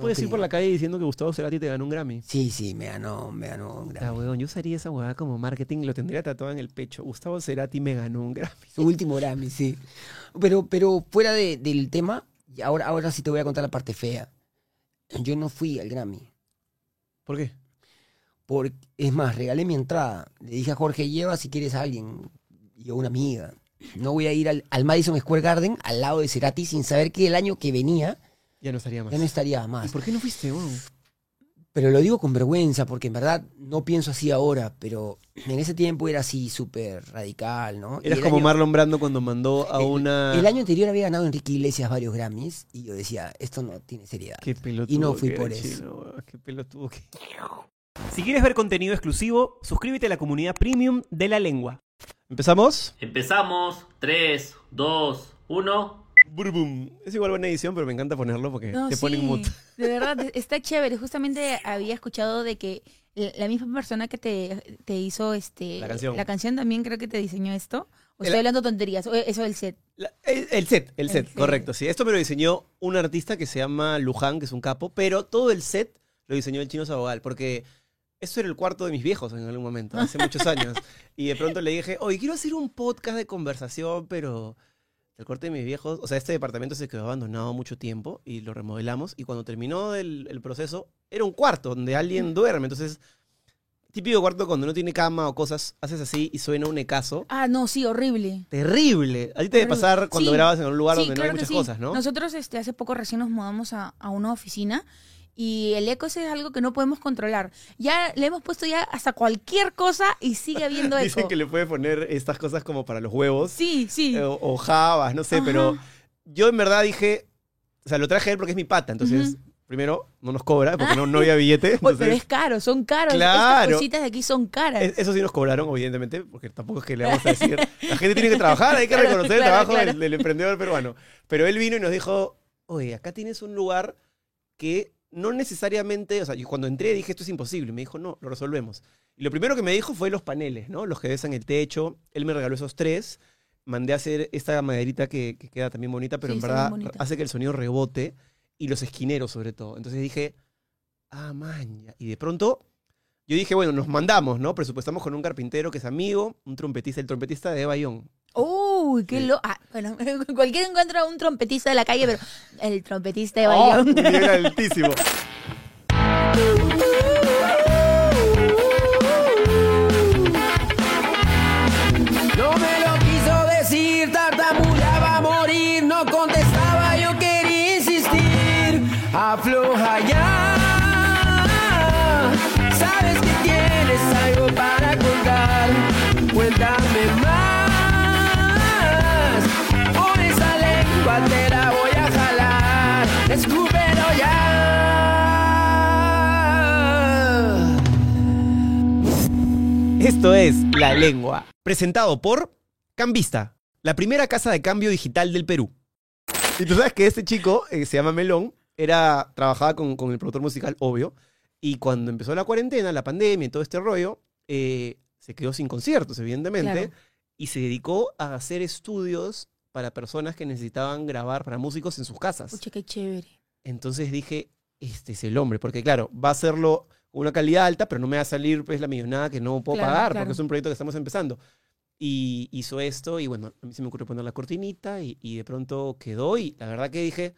Puedes ir por la calle diciendo que Gustavo Cerati te ganó un Grammy. Sí, sí, me ganó, me ganó un Ah, Grammy. weón, yo usaría esa huevada como marketing, lo tendría tatuado en el pecho. Gustavo Cerati me ganó un Grammy. Su último Grammy, sí. Pero, pero fuera de- del tema, y ahora, ahora sí te voy a contar la parte fea. Yo no fui al Grammy. ¿Por qué? Porque, es más, regalé mi entrada. Le dije a Jorge, lleva si quieres a alguien. Y a una amiga. No voy a ir al, al Madison Square Garden, al lado de Cerati, sin saber que el año que venía Ya no estaría más. ya no estaría ¿Y más. por qué no fuiste, weón? Pero lo digo con vergüenza, porque en verdad no pienso así ahora, pero en ese tiempo era así súper radical, ¿no? Eras como año- Marlon Brando cuando mandó a el- una... El año anterior había ganado Enrique Iglesias varios Grammys y yo decía, esto no tiene seriedad. Qué pelotudo Y no fui que por eso. chino, Qué pelotudo que... Si quieres ver contenido exclusivo, suscríbete a la comunidad premium de La Lengua. ¿Empezamos? Empezamos. 3, 2, 1. Burbum. Es igual buena edición, pero me encanta ponerlo porque No, te sí, ponen mute. De verdad, está chévere. Justamente había escuchado de que la la misma persona que te, te hizo este La canción. canción también creo que te diseñó esto. O El- estoy hablando tonterías, o eso del set. La- el, el set, el El set, set. correcto. Sí, esto me lo diseñó un artista que se llama Luján, que es un capo, pero todo el set lo diseñó el chino Sabogal, porque eso era el cuarto de mis viejos en algún momento, hace muchos años. Y de pronto le dije, oye, quiero hacer un podcast de conversación, pero el corte de mis viejos, o sea, este departamento se quedó abandonado mucho tiempo y lo remodelamos. Y cuando terminó el, el proceso, era un cuarto donde alguien duerme. Entonces, típico cuarto cuando no tiene cama o cosas, haces así y suena un ecazo. Ah, no, sí, horrible. Terrible. A ti te debe pasar cuando Sí, grabas en un lugar Sí, donde no hay muchas sí. cosas, ¿no? Nosotros este, hace poco recién nos mudamos a, a una oficina y el eco es algo que no podemos controlar. Ya le hemos puesto ya hasta cualquier cosa y sigue habiendo eco. Dicen que le puede poner estas cosas como para los huevos. Sí, sí. eh, O, o jabas, no sé, Ajá. pero yo en verdad dije, o sea, lo traje a él porque es mi pata, entonces, primero, no nos cobra porque no, no había billete. Oye, pero es caro, son caros. Claro. Estas cositas de aquí son caras. es- eso sí nos cobraron, evidentemente, porque tampoco es que le vamos a decir, la gente tiene que trabajar, hay que Claro, reconocer el trabajo claro. Del, del emprendedor peruano. Pero él vino y nos dijo, oye, acá tienes un lugar que no necesariamente, o sea, yo cuando entré dije, esto es imposible. Me dijo, no, lo resolvemos. Y lo primero que me dijo fue los paneles, ¿no? Los que besan el techo. Él me regaló esos tres. Mandé a hacer esta maderita que, que queda también bonita, pero Sí, en verdad hace que el sonido rebote. Y los esquineros, sobre todo. Entonces dije, ah, maña. Y de pronto, yo dije, bueno, nos mandamos, ¿no? Presupuestamos con un carpintero que es amigo, un trompetista, el trompetista de Eva Young. Uy, qué lo. Ah, bueno, cualquiera encuentra un trompetista de la calle, pero el trompetista de ¡Oh! Un nivel altísimo. Esto es La Lengua, presentado por Cambista, la primera casa de cambio digital del Perú. Y tú sabes que este chico, eh, se llama Melón, era, trabajaba con, con el productor musical, obvio, y cuando empezó la cuarentena, la pandemia y todo este rollo, eh, se quedó sin conciertos, evidentemente, Claro. y se dedicó a hacer estudios para personas que necesitaban grabar para músicos en sus casas. Pucha, qué chévere. Entonces dije, este es el hombre, porque claro, va a hacerlo con una calidad alta, pero no me va a salir pues la millonada que no puedo Claro, pagar, claro. porque es un proyecto que estamos empezando. Y hizo esto y bueno, a mí se me ocurrió poner la cortinita y, y de pronto quedó y la verdad que dije,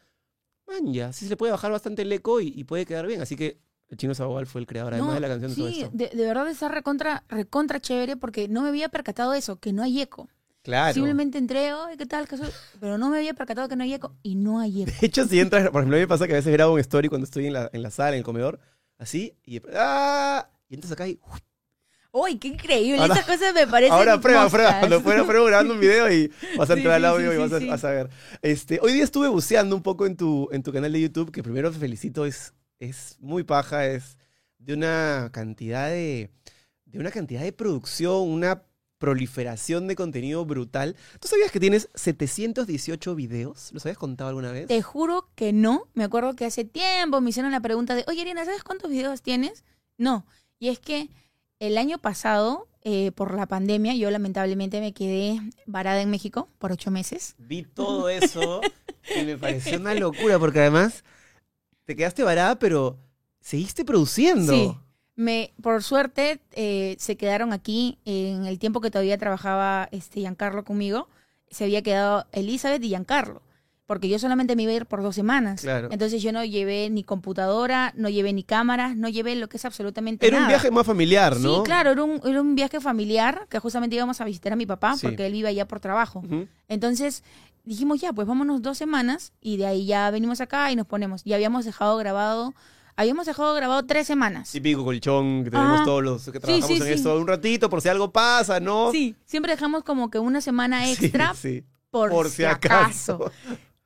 man, ya, sí se le puede bajar bastante el eco y, y puede quedar bien. Así que el chino Sabogal fue el creador además No, de la canción de todo sí, esto. de, de verdad está recontra, recontra chévere porque no me había percatado de eso, que no hay eco. Claro. Simplemente entré, ¿qué tal? ¿Qué? Pero no me había percatado que no hay eco y no hay eco. De hecho, si entras, por ejemplo, a mí me pasa que a veces grabo un story cuando estoy en la, en la sala, en el comedor, así, y, ¡ah! y entras acá y ¡Uy, qué increíble! Ahora- Esas cosas me parecen Ahora prueba, prueba. Cuando fuera prueba grabando un video y vas a Sí, entrar al audio sí, y a, vas a ver. Este, hoy día estuve buceando un poco en tu, en tu canal de YouTube, que primero te felicito, es, es muy paja, es de una cantidad de, de una cantidad de producción, una proliferación de contenido brutal. ¿Tú sabías que tienes 718 videos? ¿Los habías contado alguna vez? Te juro que no. Me acuerdo que hace tiempo me hicieron la pregunta de, oye, Irina, ¿sabes cuántos videos tienes? No. Y es que el año pasado, eh, por la pandemia, yo lamentablemente me quedé varada en México por ocho meses. Vi todo eso y me pareció una locura porque además te quedaste varada, pero seguiste produciendo. Sí. Me, por suerte, eh, se quedaron aquí en el tiempo que todavía trabajaba este Giancarlo conmigo. Se había quedado Elizabeth y Giancarlo. Porque yo solamente me iba a ir por dos semanas. Claro. Entonces yo no llevé ni computadora, no llevé ni cámaras, no llevé lo que es absolutamente Era nada. un viaje más familiar, ¿no? Sí, claro, era un, era un viaje familiar que justamente íbamos a visitar a mi papá Sí. porque él vive allá por trabajo. Entonces dijimos ya, pues vámonos dos semanas y de ahí ya venimos acá y nos ponemos. Y habíamos dejado grabado, habíamos dejado grabado tres semanas. Típico colchón que tenemos Ajá. todos los que trabajamos sí, en sí. esto un ratito por si algo pasa, ¿no? Sí, siempre dejamos como que una semana extra sí. por, si acaso.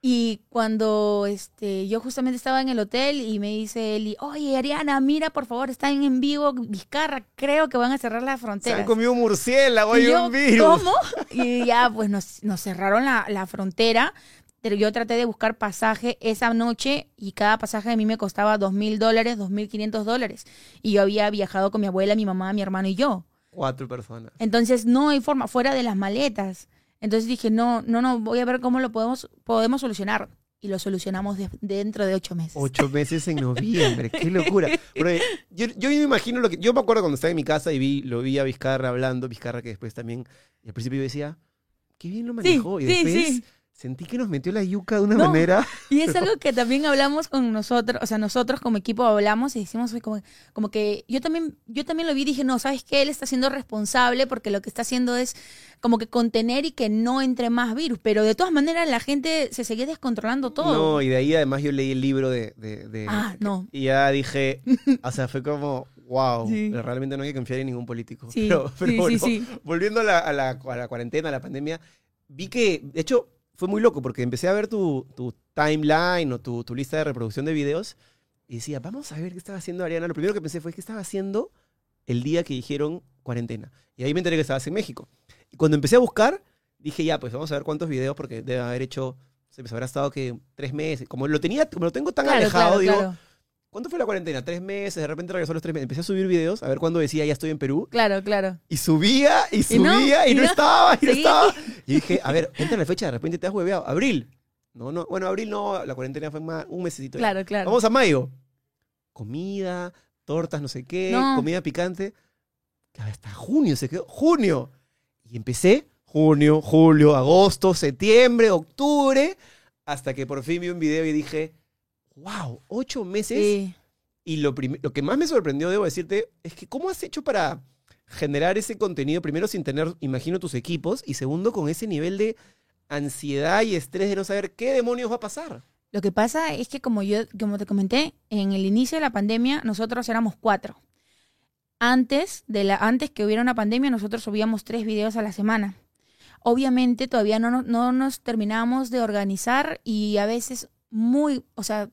Y cuando este, yo justamente estaba en el hotel y me dice Eli, oye Ariana, mira por favor, están en vivo Vizcarra, creo que van a cerrar las Se fronteras. han comido un murciélago Y y yo, un virus. ¿Cómo? Y ya, pues nos, nos cerraron la, la frontera. Pero yo traté de buscar pasaje esa noche y cada pasaje a mí me costaba dos mil dólares, dos mil quinientos dólares. Y yo había viajado con mi abuela, mi mamá, mi hermano y yo. Cuatro personas. Entonces no hay forma, fuera de las maletas. Entonces dije, no, no, no, voy a ver cómo lo podemos, podemos solucionar. Y lo solucionamos de- dentro de ocho meses. Ocho meses en noviembre, qué locura. Porque yo, yo me imagino lo que. Yo me acuerdo cuando estaba en mi casa y vi, lo vi a Vizcarra hablando, Vizcarra que después también. Y al principio yo decía, qué bien lo manejó. y sí, después sí. Sentí que nos metió la yuca de una No. manera. Y es algo que también hablamos con nosotros, o sea, nosotros como equipo hablamos y decimos "Oye, como, como que yo también, yo también lo vi y dije, no, ¿sabes qué? Él está siendo responsable porque lo que está haciendo es como que contener y que no entre más virus. Pero de todas maneras la gente se seguía descontrolando todo. No, y de ahí además yo leí el libro de. de- de- Ah, no. Y ya dije, o sea, fue como, wow, Sí. realmente no hay que confiar en ningún político. Sí, pero, pero sí, bueno, volviendo a la, a, la, a la cuarentena, a la pandemia, vi que, de hecho, fue muy loco porque empecé a ver tu, tu timeline o tu, tu lista de reproducción de videos y decía, vamos a ver qué estaba haciendo Ariana. Lo primero que pensé fue, ¿qué estaba haciendo el día que dijeron cuarentena? Y ahí me enteré que estabas en México. Y cuando empecé a buscar, dije, ya, pues vamos a ver cuántos videos porque debe haber hecho, se me habrá estado que tres meses. Como lo tenía, como lo tengo tan Claro, alejado, claro, digo, claro. ¿Cuánto fue la cuarentena? Tres meses, de repente regresó a los tres meses. Empecé a subir videos, a ver cuándo decía, ya estoy en Perú. Claro, claro. Y subía, y Y no, subía, y no, no. estaba, y no estaba. Y dije, a ver, entra la fecha, de repente te has hueveado. Abril. No, no, bueno, abril no, la cuarentena fue más, un mesecito. ya. Claro, claro. Vamos a mayo. Comida, tortas, no sé qué, No. comida picante. Hasta junio se quedó. ¡Junio! Y empecé junio, julio, agosto, septiembre, octubre, hasta que por fin vi un video y dije, wow, ocho meses. Sí. Y lo, lo que más me sorprendió, debo decirte, es que cómo has hecho para generar ese contenido, primero sin tener, imagino, tus equipos, y segundo con ese nivel de ansiedad y estrés de no saber qué demonios va a pasar. Lo que pasa es que como yo, como te comenté, en el inicio de la pandemia nosotros éramos cuatro. Antes de la, antes que hubiera una pandemia, nosotros subíamos tres videos a la semana. Obviamente todavía no, no, no nos terminábamos de organizar y a veces muy, o sea,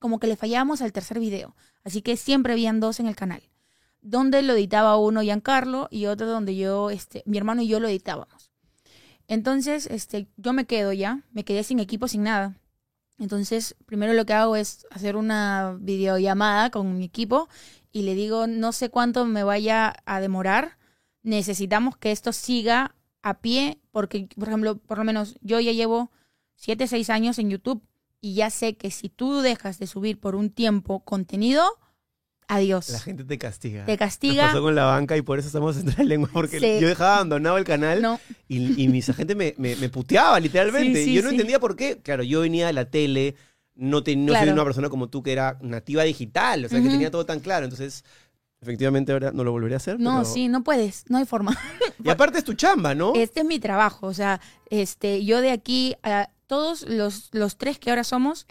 como que le fallábamos al tercer video. Así que siempre habían dos en el canal. Donde lo editaba uno Giancarlo y otro donde yo, este, mi hermano y yo lo editábamos. Entonces, este, yo me quedo ya, me quedé sin equipo, sin nada. Entonces, primero lo que hago es hacer una videollamada con mi equipo y le digo, no sé cuánto me vaya a demorar, necesitamos que esto siga a pie, porque, por ejemplo, por lo menos yo ya llevo 7, 6 años en YouTube y ya sé que si tú dejas de subir por un tiempo contenido, adiós. La gente te castiga. Te Nos castiga. pasó con la banca y por eso estamos en Tres Lenguas, porque Sí. yo dejaba abandonado el canal No, y, y mis agentes me, me, me puteaba literalmente. Sí, yo no entendía por qué. Claro, yo venía de la tele, no, te- no soy una persona como tú que era nativa digital, o sea, que tenía todo tan claro. Entonces, efectivamente ahora no lo volveré a hacer. no, pero- sí, no puedes, no hay forma. Y aparte es tu chamba, ¿no? Este es mi trabajo, o sea, este, yo de aquí a todos los, los tres que ahora somos,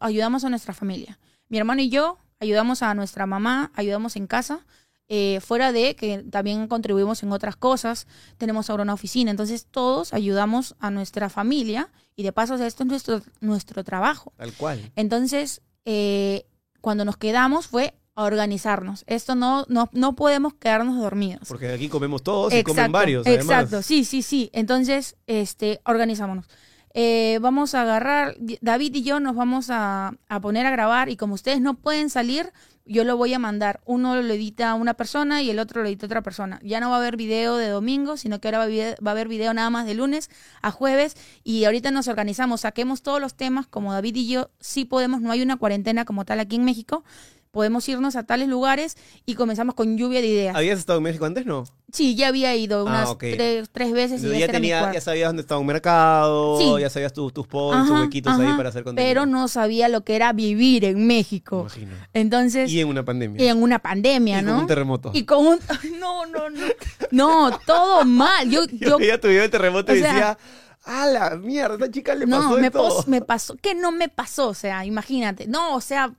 ayudamos a nuestra familia. Mi hermano y yo ayudamos a nuestra mamá, ayudamos en casa, eh, fuera de que también contribuimos en otras cosas, tenemos ahora una oficina, entonces todos ayudamos a nuestra familia y de paso o sea, esto es nuestro, nuestro trabajo. Tal cual. Entonces, eh, cuando nos quedamos fue a organizarnos. Esto no, no, no podemos quedarnos dormidos. Porque aquí comemos todos y comen varios, además. Exacto, sí, sí, sí. Entonces, este, organizámonos. Eh, vamos a agarrar, David y yo nos vamos a, a poner a grabar y como ustedes no pueden salir, yo lo voy a mandar. Uno lo edita una persona y el otro lo edita otra persona. Ya no va a haber video de domingo, sino que ahora va a, va a haber video nada más de lunes a jueves. Y ahorita nos organizamos, saquemos todos los temas, como David y yo sí podemos, no hay una cuarentena como tal aquí en México. Podemos irnos a tales lugares y comenzamos con lluvia de ideas. ¿Habías estado en México antes? No. Sí, ya había ido Ah, unas tres, tres veces y ya, tenía, ya sabías dónde estaba un mercado, Sí. ya sabías tus tus points, tus Ajá, huequitos ahí para hacer contenido. Pero no sabía lo que era vivir en México. imagino. Entonces, Y en una pandemia. y en una pandemia, Y ¿no? con un terremoto. Y con un... No, no, no. No, todo mal. Yo, Yo yo, tu video terremoto y o sea- decía, ¡a la mierda! Esta chica le pasó no, de me, pos- me pasó. Que no me pasó, o sea, imagínate. No, o sea,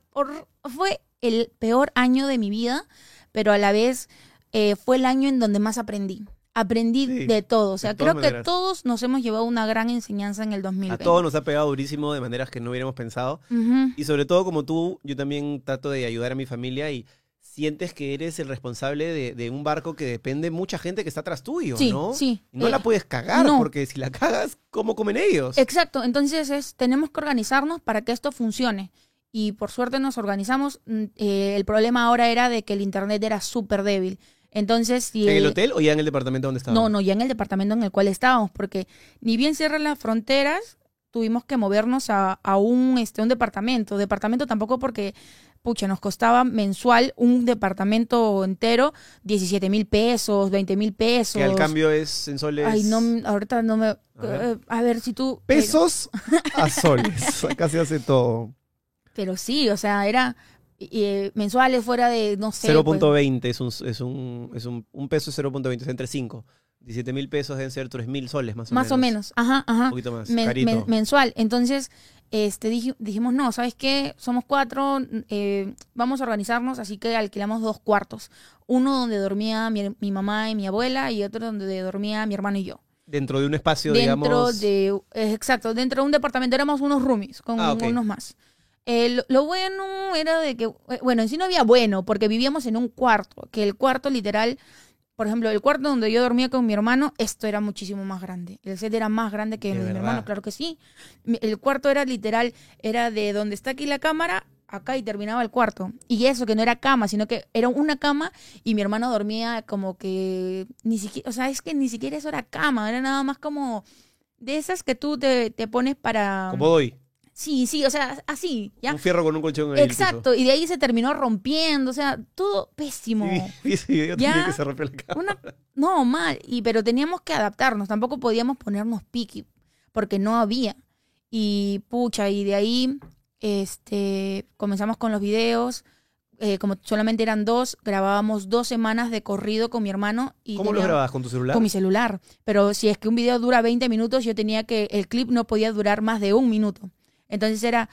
fue el peor año de mi vida, pero a la vez eh, fue el año en donde más aprendí. Aprendí Sí, de todo. O sea, creo que todos nos hemos llevado una gran enseñanza en el 2020. A todos nos ha pegado durísimo de maneras que no hubiéramos pensado. Y sobre todo como tú, yo también trato de ayudar a mi familia y sientes que eres el responsable de, de un barco que depende mucha gente que está atrás tuyo, Sí, ¿no? sí. No Eh, la puedes cagar no. porque si la cagas, ¿cómo comen ellos? Exacto, entonces es, tenemos que organizarnos para que esto funcione. Y por suerte nos organizamos. Mm, eh, el problema ahora era de que el internet era súper débil. Entonces, si ¿En el el- hotel o ya en el departamento donde estabas? No, no, ya en el departamento en el cual estábamos, porque ni bien cierran las fronteras, tuvimos que movernos a, a un, este, un departamento. Departamento tampoco porque, pucha, nos costaba mensual un departamento entero 17 mil pesos, 20 mil pesos. Que al cambio es en soles. Ay, no, ahorita no me... ver. eh, A ver, si tú... Pesos a soles. Acá se hace todo. Pero sí, o sea, era eh, mensuales fuera de, no sé. pues, 0.20 es, un, es, un, es un, un peso es 0.20, es entre 5. 17 mil pesos deben ser 3 mil soles más o más menos. o menos, ajá, ajá. Un poquito más. men- carito. men- mensual. Entonces, este dij- dijimos, no, ¿sabes qué? Somos cuatro, eh, vamos a organizarnos, así que alquilamos dos cuartos. Uno donde dormía mi, mi mamá y mi abuela y otro donde dormía mi hermano y yo. Dentro de un espacio, dentro digamos. de, exacto, dentro de un departamento éramos unos roomies con Ah, unos más. Eh, lo, lo bueno era de que, eh, bueno, en sí no había bueno, porque vivíamos en un cuarto, que el cuarto literal, por ejemplo, el cuarto donde yo dormía con mi hermano, esto era muchísimo más grande. El set era más grande que ¿De el de mi verdad? hermano, claro que sí. El cuarto era literal, era de donde está aquí la cámara, acá y terminaba el cuarto. Y eso que no era cama, sino que era una cama y mi hermano dormía como que ni siquiera, o sea, es que ni siquiera eso era cama, era nada más como de esas que tú te, te pones para... Como doy. Sí, sí, o sea, así, ¿ya? Un fierro con un colchón en el Exacto, y de ahí se terminó rompiendo, o sea, todo pésimo. piso. Sí, sí, yo Ya. tenía que se rompió la cama. Una, no, mal, y pero teníamos que adaptarnos, tampoco podíamos ponernos piqui, porque no había. Y pucha, y de ahí este comenzamos con los videos, eh, como solamente eran dos, grabábamos dos semanas de corrido con mi hermano y ¿Cómo lo grababas? ¿Con tu celular? con mi celular. Pero si es que un video dura 20 minutos, yo tenía que, el clip no podía durar más de un minuto. Entonces era.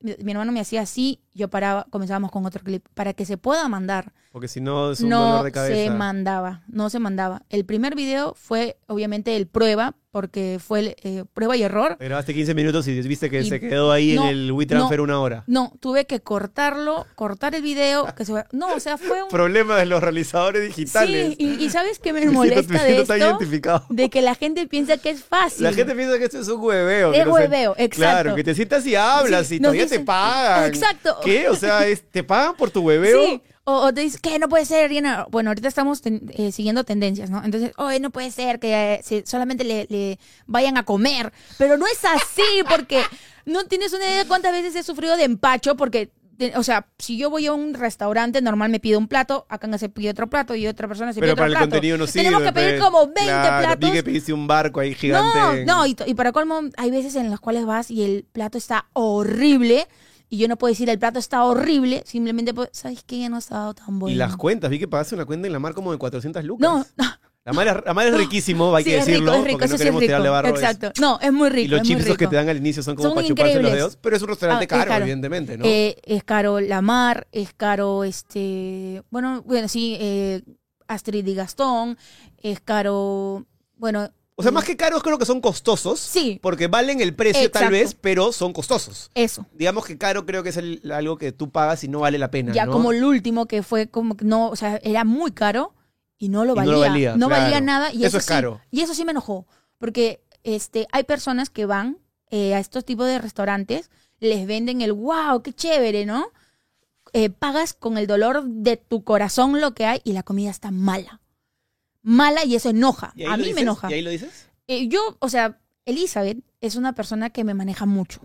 Mi, mi hermano me hacía así, yo paraba, comenzábamos con otro clip, para que se pueda mandar. Porque si no es un No dolor de se cabeza. mandaba, no se mandaba. El primer video fue obviamente el prueba, porque fue el, eh, prueba y error. Grabaste 15 minutos y viste que Y- se quedó ahí no, en el WeTransfer una hora. No, tuve que cortarlo, cortar el video, que se No, o sea, fue un... Problema de los realizadores digitales. Sí, y, y ¿sabes qué me siento- molesta me de siento esto? identificado. De que la gente piensa que es fácil. La gente piensa que esto es un hueveo. que Es no hueveo, exacto. Claro, que te sientas y hablas Sí, y todavía te pagan. Exacto. ¿Qué? O sea, es- ¿te pagan por tu hueveo? Sí. O, o te dices, que no puede ser? Bueno, ahorita estamos ten- eh, siguiendo tendencias, ¿no? Entonces, oye, no puede ser que eh, se- solamente le, le vayan a comer. Pero no es así, porque no tienes una idea de cuántas veces he sufrido de empacho, porque, o sea, si yo voy a un restaurante, normal me pido un plato, acá se pide otro plato y otra persona se Pero pide para otro el plato. contenido no sirve. Tenemos que pedir pues. como 20 Claro, platos. Vi que pediste un barco ahí gigante. No, no, y, y para colmo, hay veces en las cuales vas y el plato está horrible. Y yo no puedo decir el plato está horrible, simplemente, pues, ¿sabes qué? Ya no ha estado tan bueno. Y las cuentas, vi que pagaste una cuenta en la mar como de 400 lucas. No, no. La mar es, la mar es riquísimo, hay sí, que es decirlo. rico, es rico, porque no sí es queremos rico. barro. es- Exacto. No, es muy rico. Y los es chipsos que te dan al inicio son como Son para chuparse los increíbles. dedos. Pero es un restaurante Ah, es caro, caro. evidentemente, ¿no? Eh, es caro la mar, es caro este, bueno, bueno, sí, eh, Astrid y Gastón, es caro, bueno. O sea, eh, más que caros, creo que son costosos. Sí. Porque valen el precio tal vez, pero son costosos. Eso. Digamos que caro creo que es el- algo que tú pagas y no vale la pena. Ya ¿no? como el último que fue como que no, o sea, era muy caro y no lo Y no valía. lo valía, No claro. valía nada y Eso eso, es sí- caro. y eso sí me enojó, porque este, hay personas que van eh, a estos tipos de restaurantes, les venden el wow, qué chévere, ¿no? Eh, pagas con el dolor de tu corazón lo que hay y la comida está mala. Mala y eso enoja. ¿Y ahí A mí dices? me enoja. ¿Y ahí lo dices? Eh, yo, o sea, Elizabeth es una persona que me maneja mucho.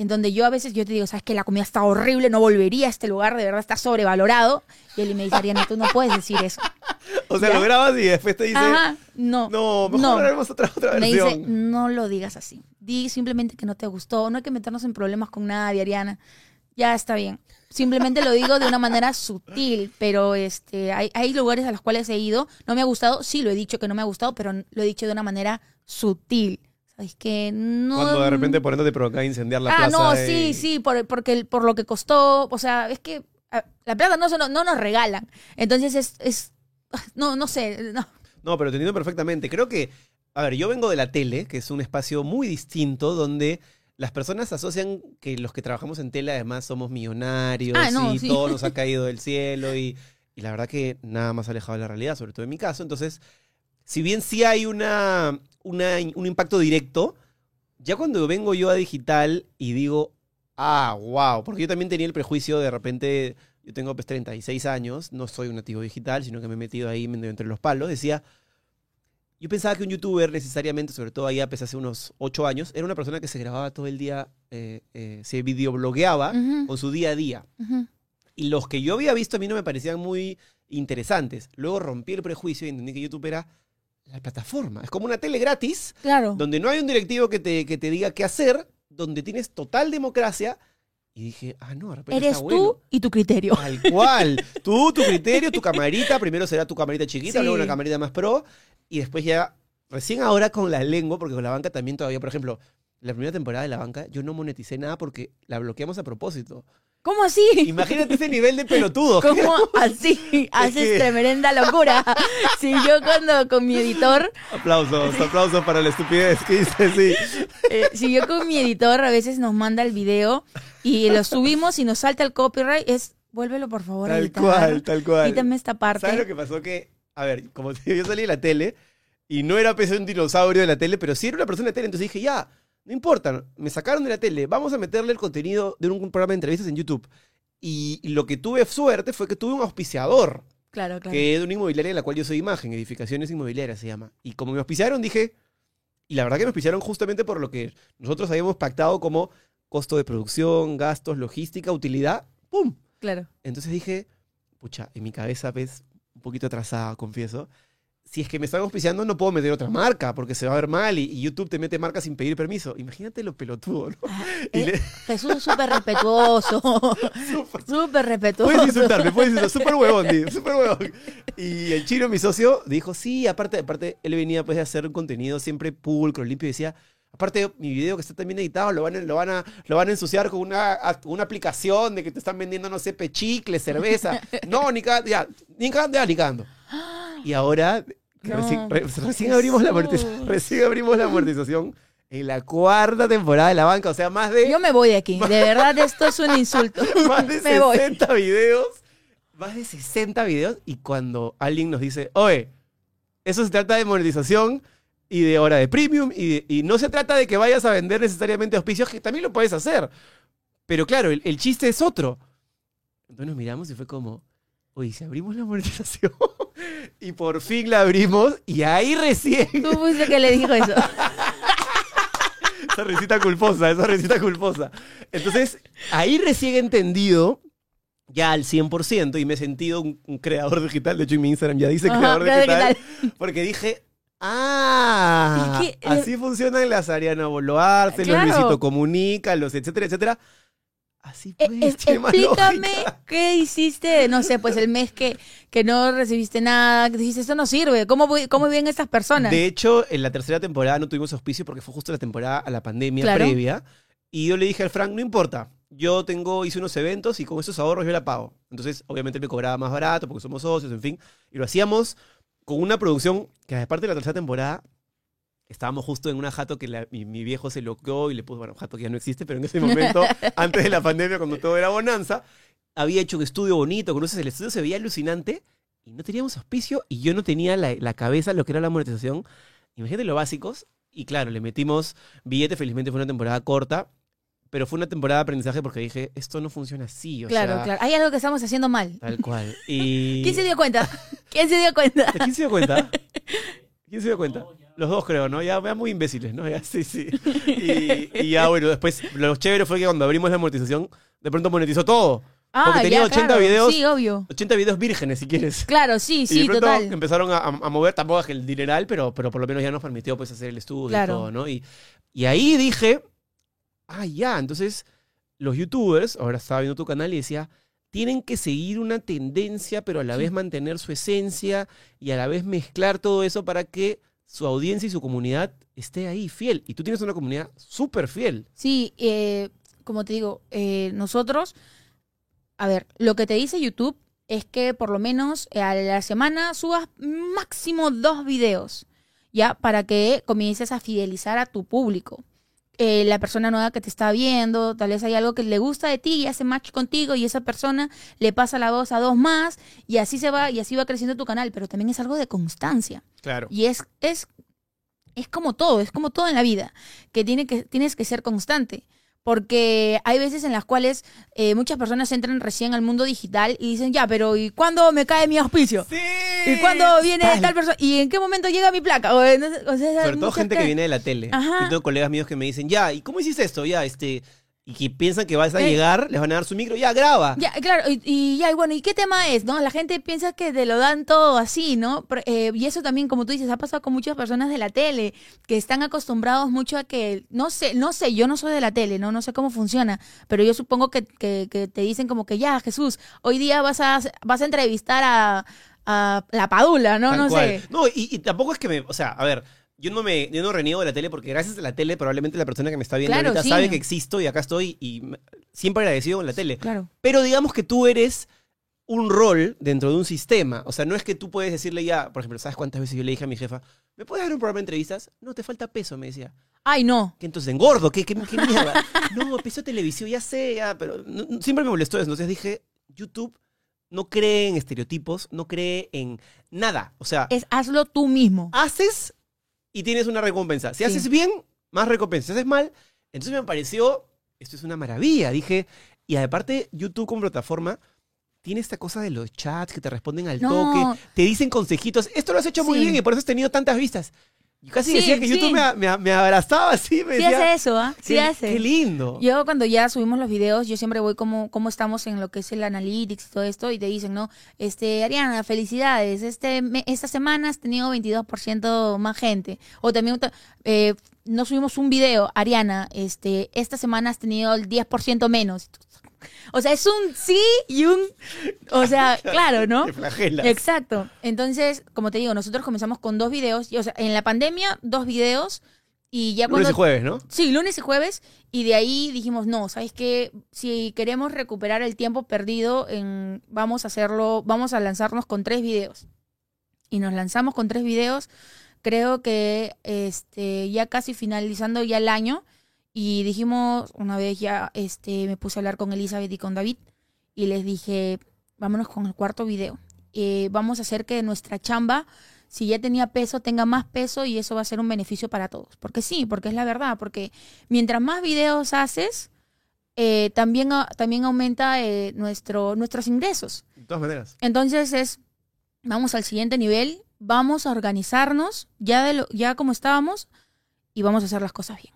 En donde yo a veces yo te digo, sabes que la comida está horrible, no volvería a este lugar, de verdad está sobrevalorado. Y él me dice, Ariana, tú no puedes decir eso. O sea, ¿Ya? lo grabas y después te dice, Ajá, no. no, mejor no. otra, otra Me versión. dice, no lo digas así. Di simplemente que no te gustó. No hay que meternos en problemas con nadie, Ariana. Ya está bien. Simplemente lo digo de una manera sutil, pero este, hay, hay lugares a los cuales he ido. No me ha gustado, sí lo he dicho que no me ha gustado, pero lo he dicho de una manera sutil. ¿Sabes que no. Cuando de repente poniéndote provoca incendiar la ah, plaza. no, y- sí, sí, por, porque, el- por lo que costó. O sea, es que ah, la plata no, no, no nos regalan. Entonces es. es no, no sé. No. No, pero te entiendo perfectamente. Creo que, a ver, yo vengo de la tele, que es un espacio muy distinto donde las personas asocian que los que trabajamos en tele además somos millonarios Ah, no, y sí. todo nos ha caído del cielo y, y la verdad que nada más alejado de la realidad, sobre todo en mi caso. Entonces, si bien sí hay una, una- un impacto directo, ya cuando vengo yo a digital y digo, ah, wow, porque yo también tenía el prejuicio de repente, yo tengo pues 36 años, no soy un nativo digital, sino que me he metido ahí entre los palos, decía, yo pensaba que un youtuber necesariamente, sobre todo allá pues hace unos 8 años, era una persona que se grababa todo el día, eh, eh, se videoblogueaba con su día a día. Y los que yo había visto a mí no me parecían muy interesantes. Luego rompí el prejuicio y entendí que YouTube era la plataforma. Es como una tele gratis, Claro. donde no hay un directivo que te, que te diga qué hacer, donde tienes total democracia. Y dije, ah, no, de repente Eres está tú bueno. y tu criterio. Tal cual. Tú, tu criterio, tu camarita. Primero será tu camarita chiquita, Sí. luego una camarita más pro. Y después ya, recién ahora con la lengua, porque con la banca también todavía, por ejemplo, la primera temporada de la banca, yo no moneticé nada porque la bloqueamos a propósito. ¿Cómo así? Imagínate ese nivel de pelotudo. ¿Cómo así haces tremenda locura? Si yo cuando con mi editor, Aplausos, aplausos para la estupidez que hice, sí. eh, si yo con mi editor a veces nos manda el video y lo subimos y nos salta el copyright, es vuélvelo por favor Tal editar. cual, tal cual. Quítame esta parte. ¿Sabes lo que pasó? Que, a ver, como yo salí de la tele y no era pues, un dinosaurio de la tele, pero sí era una persona de tele, entonces dije, ya, no importa, me sacaron de la tele, vamos a meterle el contenido de un programa de entrevistas en YouTube. Y, lo que tuve suerte fue que tuve un auspiciador, Claro, claro. que es de una inmobiliaria en la cual yo soy imagen, Edificaciones Inmobiliarias se llama. Y como me auspiciaron, dije, y la verdad que me auspiciaron justamente por lo que nosotros habíamos pactado como costo de producción, gastos, logística, utilidad, ¡pum! Claro. Entonces dije, pucha, en mi cabeza, ves, un poquito atrasada, confieso. Si es que me están auspiciando, no puedo meter otra marca porque se va a ver mal y, y YouTube te mete marca sin pedir permiso. Imagínate lo pelotudo, ¿no? Ah, eh, le- Jesús es súper respetuoso. súper- respetuoso. Puedes insultarme, puedes insultarme, súper huevón, tío, súper huevón. Y el chino, mi socio, dijo, sí, aparte, aparte, él venía pues de hacer un contenido siempre pulcro, limpio, y decía, aparte, mi video que está también editado, lo van a, lo van a, lo van a ensuciar con una, a- una aplicación de que te están vendiendo, no sé, pechicle, cerveza. No, ni cagando, ya, ni cagando, ya, ni cagando. Y ahora, No, recién, re- recién abrimos la amortización, recién abrimos la amortización en la cuarta temporada de la banca, o sea, más de... Yo me voy de aquí. De verdad, esto es un insulto. más de me voy. 60 videos. Más de 60 videos. Y cuando alguien nos dice, oye, eso se trata de monetización y de hora de premium. Y, de- y no se trata de que vayas a vender necesariamente auspicios, que también lo puedes hacer. Pero claro, el, el chiste es otro. Entonces nos miramos y fue como, oye, si abrimos la monetización. y por fin la abrimos. Y ahí recién. Tú fuiste que le dijo eso. Esa risita culposa, esa risita culposa. Entonces, ahí recién he entendido ya al 100% y me he sentido un, un creador digital. De hecho, en mi Instagram ya dice Ajá, creador digital. digital. Porque dije, ah, Es que, así funcionan las Ariana Boloarse, Claro. los Luisito Comunica, los etcétera, etcétera. Así pues, explícame qué hiciste, no sé, pues el mes que, que no recibiste nada, que dijiste, esto no sirve, ¿cómo, voy- cómo viven estas personas? De hecho, en la tercera temporada no tuvimos auspicio porque fue justo la temporada a la pandemia Claro. previa. Y yo le dije al Frank, no importa, yo tengo, hice unos eventos y con esos ahorros yo la pago. Entonces, obviamente me cobraba más barato porque somos socios, en fin. Y lo hacíamos con una producción que, aparte de la tercera temporada, estábamos justo en una jato que la- mi, mi viejo se loqueó y le puso, bueno, jato que ya no existe, pero en ese momento, antes de la pandemia, cuando todo era bonanza, había hecho un estudio bonito, conoces, el estudio se veía alucinante y no teníamos auspicio y yo no tenía la, la cabeza lo que era la monetización. Imagínate lo básicos, Y claro, le metimos billete, felizmente fue una temporada corta, pero fue una temporada de aprendizaje porque dije, esto no funciona así, o Claro, sea, claro. Hay algo que estamos haciendo mal. tal cual. Y... ¿Quién se dio cuenta? ¿Quién se dio cuenta? ¿Quién se dio cuenta? ¿Quién se dio cuenta? Los dos creo, ¿no? Ya, ya muy imbéciles, ¿no? Ya, sí, sí. Y, y ya, bueno, después lo chévere fue que cuando abrimos la monetización, de pronto monetizó todo. Porque tenía 80 claro. videos. Sí, obvio. 80 videos vírgenes, si quieres. Claro, sí, y sí, de pronto total. empezaron a, a mover, tampoco el dineral, pero, pero por lo menos ya nos permitió pues hacer el estudio Claro. y todo, ¿no? Y, y ahí dije, ah, ya, entonces los youtubers, ahora estaba viendo tu canal y decía, tienen que seguir una tendencia, pero a la Sí. vez mantener su esencia y a la vez mezclar todo eso para que su audiencia y su comunidad esté ahí fiel. Y tú tienes una comunidad súper fiel. Sí, eh, como te digo, eh, nosotros, a ver, lo que te dice YouTube es que por lo menos eh, a la semana subas máximo dos videos, ¿ya? Para que comiences a fidelizar a tu público. Eh, la persona nueva que te está viendo, tal vez hay algo que le gusta de ti y hace match contigo y esa persona le pasa la voz a dos más y así se va y así va creciendo tu canal, pero también es algo de constancia. Claro. Y es, es, es como todo, es como todo en la vida, que, tiene que tienes que ser constante. Porque hay veces en las cuales eh, muchas personas entran recién al mundo digital y dicen, ya, pero ¿y cuándo me cae mi auspicio? Sí. ¿Y cuándo viene tal persona? ¿Y en qué momento llega mi placa? O, no sé, o sea, Sobre todo gente que viene de la tele. Ajá. Yo tengo colegas míos que me dicen, ya, ¿y cómo hiciste esto? Ya, este. Y que piensan que vas a Eh. llegar, les van a dar su micro, ya, graba. Ya, claro, y, y ya, y bueno, ¿y qué tema es? ¿No? La gente piensa que te lo dan todo así, ¿no? Pero, eh, y eso también, como tú dices, ha pasado con muchas personas de la tele, que están acostumbrados mucho a que, no sé, no sé, yo no soy de la tele, ¿no? No sé cómo funciona, pero yo supongo que, que, que te dicen como que ya, Jesús, hoy día vas a, vas a entrevistar a, a la Padula, ¿no? Tal no cual. sé. No, y, y tampoco es que me. O sea, a ver. Yo no me yo no reniego de la tele porque gracias a la tele probablemente la persona que me está viendo Claro, ahorita sí. sabe que existo y acá estoy y siempre agradecido con la tele. Claro. Pero digamos que tú eres un rol dentro de un sistema. O sea, no es que tú puedes decirle ya, por ejemplo, ¿sabes cuántas veces yo le dije a mi jefa, ¿me puedes dar un programa de entrevistas? No, te falta peso, me decía. Ay, no. ¿Qué entonces engordo? ¿Qué, qué, qué mierda? No, peso televisión, ya sé, ya, pero no- siempre me molestó eso. Entonces dije, YouTube no cree en estereotipos, no cree en nada. O sea, Es hazlo tú mismo. haces y tienes una recompensa. Si Sí. haces bien, más recompensa. Si haces mal, entonces me pareció, esto es una maravilla. Dije, y aparte, YouTube como plataforma tiene esta cosa de los chats que te responden al No. toque, te dicen consejitos. Esto lo has hecho muy Sí. bien y por eso has tenido tantas vistas. Yo casi Sí, decía que sí. YouTube me, me- me abrazaba así, me Sí decía, hace eso, ¿ah? Sí qué, hace. qué lindo. Yo cuando ya subimos los videos, yo siempre voy como cómo estamos en lo que es el analytics y todo esto y te dicen, ¿no? Este, Ariana, felicidades. Este me- esta semana has tenido 22% más gente. O también eh, no subimos un video, Ariana, este, esta semana has tenido el 10% menos. O sea, es un sí y un o sea, claro, ¿no? Te flagelas. Exacto. Entonces, como te digo, nosotros comenzamos con dos videos, y, o sea, en la pandemia dos videos y ya Lunes cuando y jueves, ¿no? Sí, lunes y jueves. Y de ahí dijimos, no, ¿sabes qué? Si queremos recuperar el tiempo perdido, en, vamos a hacerlo, vamos a lanzarnos con tres videos. Y nos lanzamos con tres videos, creo que este, ya casi finalizando ya el año. Y dijimos, una vez ya este, me puse a hablar con Elizabeth y con David. Y les dije, vámonos con el cuarto video. Eh, vamos a hacer que nuestra chamba si ya tenía peso, tenga más peso y eso va a ser un beneficio para todos. Porque sí, porque es la verdad, porque mientras más videos haces, eh, también, a- también aumenta eh, nuestro, nuestros ingresos. De todas maneras. Entonces es, vamos al siguiente nivel, vamos a organizarnos ya, de lo, ya como estábamos y vamos a hacer las cosas bien.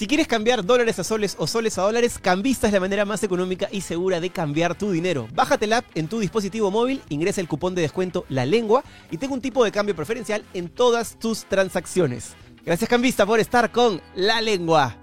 Si quieres cambiar dólares a soles o soles a dólares, Cambista es la manera más económica y segura de cambiar tu dinero. Bájate la app en tu dispositivo móvil, ingresa el cupón de descuento La Lengua y ten un tipo de cambio preferencial en todas tus transacciones. Gracias Cambista por estar con La Lengua.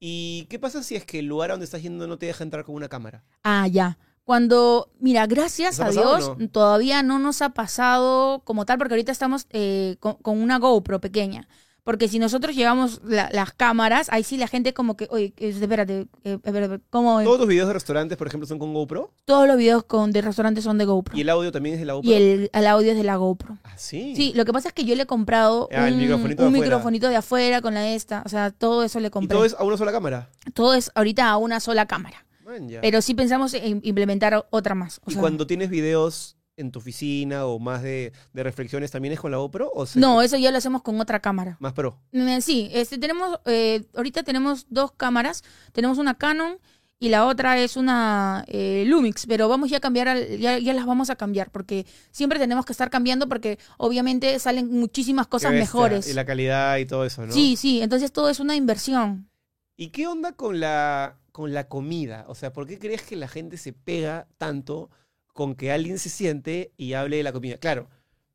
¿Y qué pasa si es que el lugar a donde estás yendo no te deja entrar con una cámara? Ah, ya. Cuando, mira, gracias ¿Nos ha a Dios, no? todavía no nos ha pasado como tal, porque ahorita estamos eh, con, con una GoPro pequeña. Porque si nosotros llevamos la- las cámaras, ahí sí la gente como que, oye, eh, espérate, eh, espérate, ¿cómo? Todos tus videos de restaurantes, por ejemplo, son con GoPro Todos los videos con, de restaurantes son de GoPro. y el audio también es de la GoPro. Y el, el audio es de la GoPro. Ah, sí. Sí, lo que pasa es que yo le he comprado Ah, el un, microfonito de un afuera. microfonito de afuera con la esta. O sea, todo eso le Y compré. todo es a una sola cámara. Todo es ahorita a una sola cámara. Man, ya. Pero sí pensamos en implementar otra más. O y sea, cuando tienes videos en tu oficina o más de, de reflexiones también es con la GoPro? ¿O se- No, eso ya lo hacemos con otra cámara. Más pro. Eh, Sí, este, tenemos, eh, ahorita tenemos dos cámaras. Tenemos una Canon y la otra es una eh, Lumix, pero vamos ya a cambiar, al- ya, ya las vamos a cambiar porque siempre tenemos que estar cambiando porque obviamente salen muchísimas cosas mejores. Y la calidad y todo eso, ¿no? Sí, sí, entonces todo es una inversión. ¿Y qué onda con la, con la comida? O sea, ¿por qué crees que la gente se pega tanto con que alguien se siente y hable de la comida? Claro,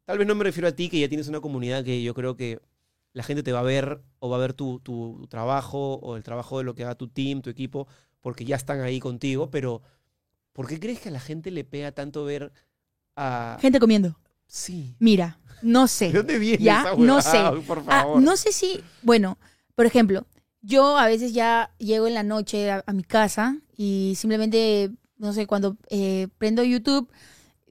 tal vez no me refiero a ti, que ya tienes una comunidad que yo creo que la gente te va a ver o va a ver tu, tu trabajo o el trabajo de lo que haga tu team, tu equipo, porque ya están ahí contigo, pero ¿por qué crees que a la gente le pega tanto ver a... Gente comiendo. Sí. Mira, no ¿De sé. dónde viene Ya, esa no sé. Por Ah, no sé si, bueno, por ejemplo, yo a veces ya llego en la noche a, a mi casa y simplemente, no sé, cuando eh, prendo YouTube,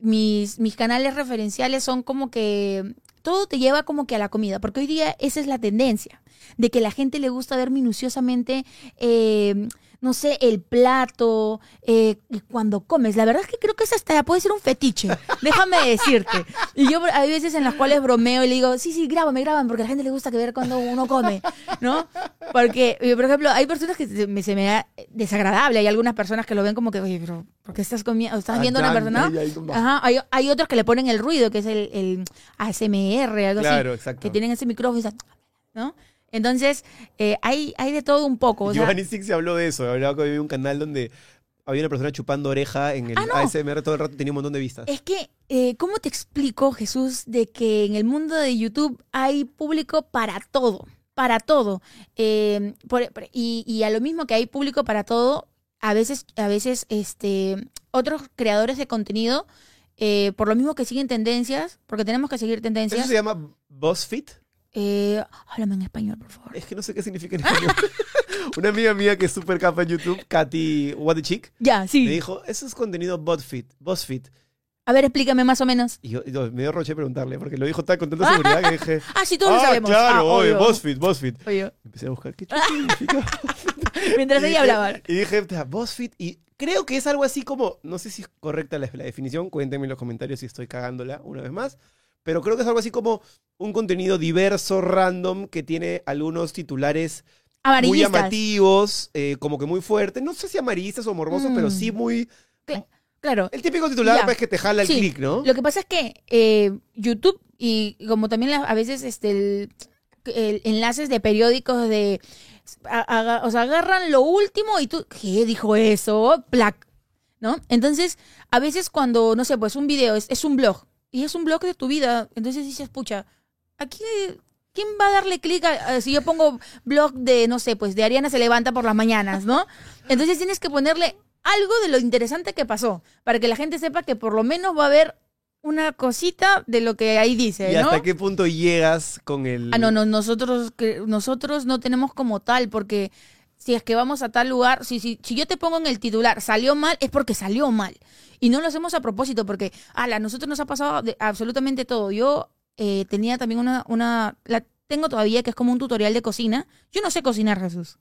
mis, mis canales referenciales son como que todo te lleva como que a la comida, porque hoy día esa es la tendencia, de que la gente le gusta ver minuciosamente, eh, no sé, el plato, eh, y cuando comes. La verdad es que creo que esa hasta puede ser un fetiche, déjame decirte. Y yo hay veces en las cuales bromeo y le digo, sí, sí, grábame, grábame, porque a la gente le gusta que ver cuando uno come, ¿no? Porque, eh, por ejemplo, hay personas que se me, se me da desagradable, hay algunas personas que lo ven como que, oye, pero ¿por qué estás comiendo? ¿Estás viendo a una Ah, persona? Ajá, hay, hay otros que le ponen el ruido, que es el, el ASMR, algo Claro, así, exacto. que tienen ese micrófono, y están, ¿no? Entonces, eh, hay, hay de todo un poco. O sea, Giovanni Six se habló de eso. Hablaba que había un canal donde había una persona chupando oreja en el Ah, no. ASMR todo el rato tenía un montón de vistas. es que, eh, ¿cómo te explico, Jesús, de que en el mundo de YouTube hay público para todo? Para todo. Eh, por- por- y, y a lo mismo que hay público para todo, a veces, a veces, este, otros creadores de contenido, eh, por lo mismo que siguen tendencias, porque tenemos que seguir ¿Eso tendencias. se llama BuzzFeed? Eh, háblame en español, por favor. Es que no sé qué significa en español. Una amiga mía que es súper capa en YouTube, Katy What the Chick, Ya, me sí. dijo, eso es contenido BuzzFeed. BuzzFeed. A ver, explícame más o menos. Y yo, y yo me dio roche preguntarle, porque lo dijo tan con tanta seguridad que dije, Ah, sí, todos lo ah, sabemos. claro, Ah, oye, obvio. BuzzFeed, BuzzFeed. Obvio. Empecé a buscar qué chucha significa. Mientras ella dije- hablaba. Y dije, "Ta, BuzzFeed, y creo que es algo así como, no sé si es correcta la, la definición, cuéntenme en los comentarios si estoy cagándola una vez más, pero creo que es algo así como un contenido diverso, random, que tiene algunos titulares muy llamativos, eh, como que muy fuertes, no sé si amarillistas o morbosos, Mm. pero sí muy... Claro. El típico titular Ya. pues, que te jala el Sí. clic, ¿no? Lo que pasa es que eh, YouTube y como también la- a veces este el, el- enlaces de periódicos de a- o sea, agarran lo último y tú ¿qué dijo eso? Plac, ¿no? Entonces, a veces cuando no sé, pues un video es, es un blog y es un blog de tu vida, entonces dices, "Pucha, aquí ¿Quién va a darle clic si yo pongo blog de, no sé, pues de Ariana se levanta por las mañanas, ¿no? Entonces tienes que ponerle algo de lo interesante que pasó, para que la gente sepa que por lo menos va a haber una cosita de lo que ahí dice, ¿Y ¿no? hasta qué punto llegas con el... Ah, no, no, nosotros, nosotros no tenemos como tal, porque si es que vamos a tal lugar, si, si, si yo te pongo en el titular, salió mal, es porque salió mal. Y no lo hacemos a propósito, porque, ala, a nosotros nos ha pasado de- absolutamente todo. Yo eh, tenía también una, una, la tengo todavía, que es como un tutorial de cocina. Yo no sé cocinar, Jesús.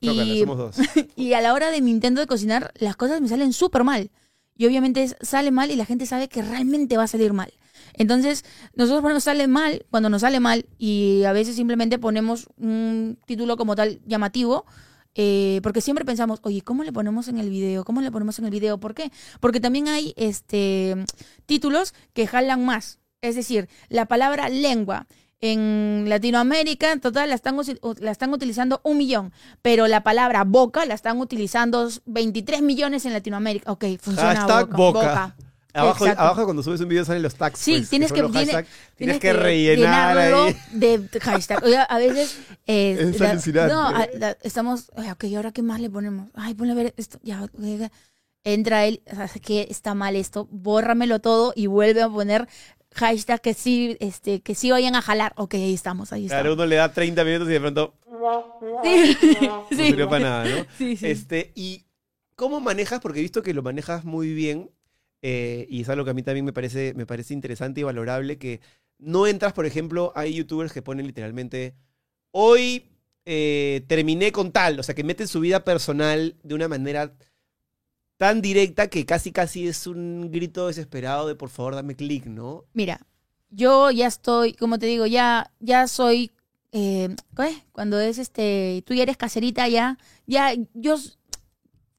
Y, dos. y a la hora de mi intento de cocinar, las cosas me salen súper mal. Y obviamente sale mal y la gente sabe que realmente va a salir mal. Entonces, nosotros ponemos sale mal cuando nos sale mal y a veces simplemente ponemos un título como tal llamativo. Eh, porque siempre pensamos, oye, ¿cómo le ponemos en el video? ¿Cómo le ponemos en el video? ¿Por qué? Porque también hay este títulos que jalan más. Es decir, la palabra lengua en Latinoamérica en total la están, la están utilizando un millón, pero la palabra boca la están utilizando 23 millones en Latinoamérica. Ok, funciona Hashtag boca. Exacto. Abajo cuando subes un video salen los tags. Sí, pues, tienes que, los tiene- hashtags. tienes tienes que rellenar ahí. de hashtag. Oiga, a veces eh, Es la- alucinante. No, a- la- estamos, ok, ¿y ahora qué más le ponemos? Ay, ponle a ver esto, ya, ok, ya. entra él, o sea, que está mal esto, bórramelo todo y vuelve a poner hashtag que sí, este, que sí vayan a jalar. Ok, ahí estamos, ahí Claro, estamos. uno le da 30 minutos y de pronto Sí, no sí. sirvió para nada, ¿no? Sí, sí. Este, ¿Y cómo manejas? Porque he visto que lo manejas muy bien eh, y es algo que a mí también me parece, me parece interesante y valorable, que no entras, por ejemplo, hay youtubers que ponen literalmente, hoy eh, terminé con tal, o sea, que meten su vida personal de una manera tan directa que casi casi es un grito desesperado de por favor dame clic, ¿no? Mira, yo ya estoy, como te digo, ya, ya soy, eh. Cuando es este, tú ya eres caserita, ya, ya, yo,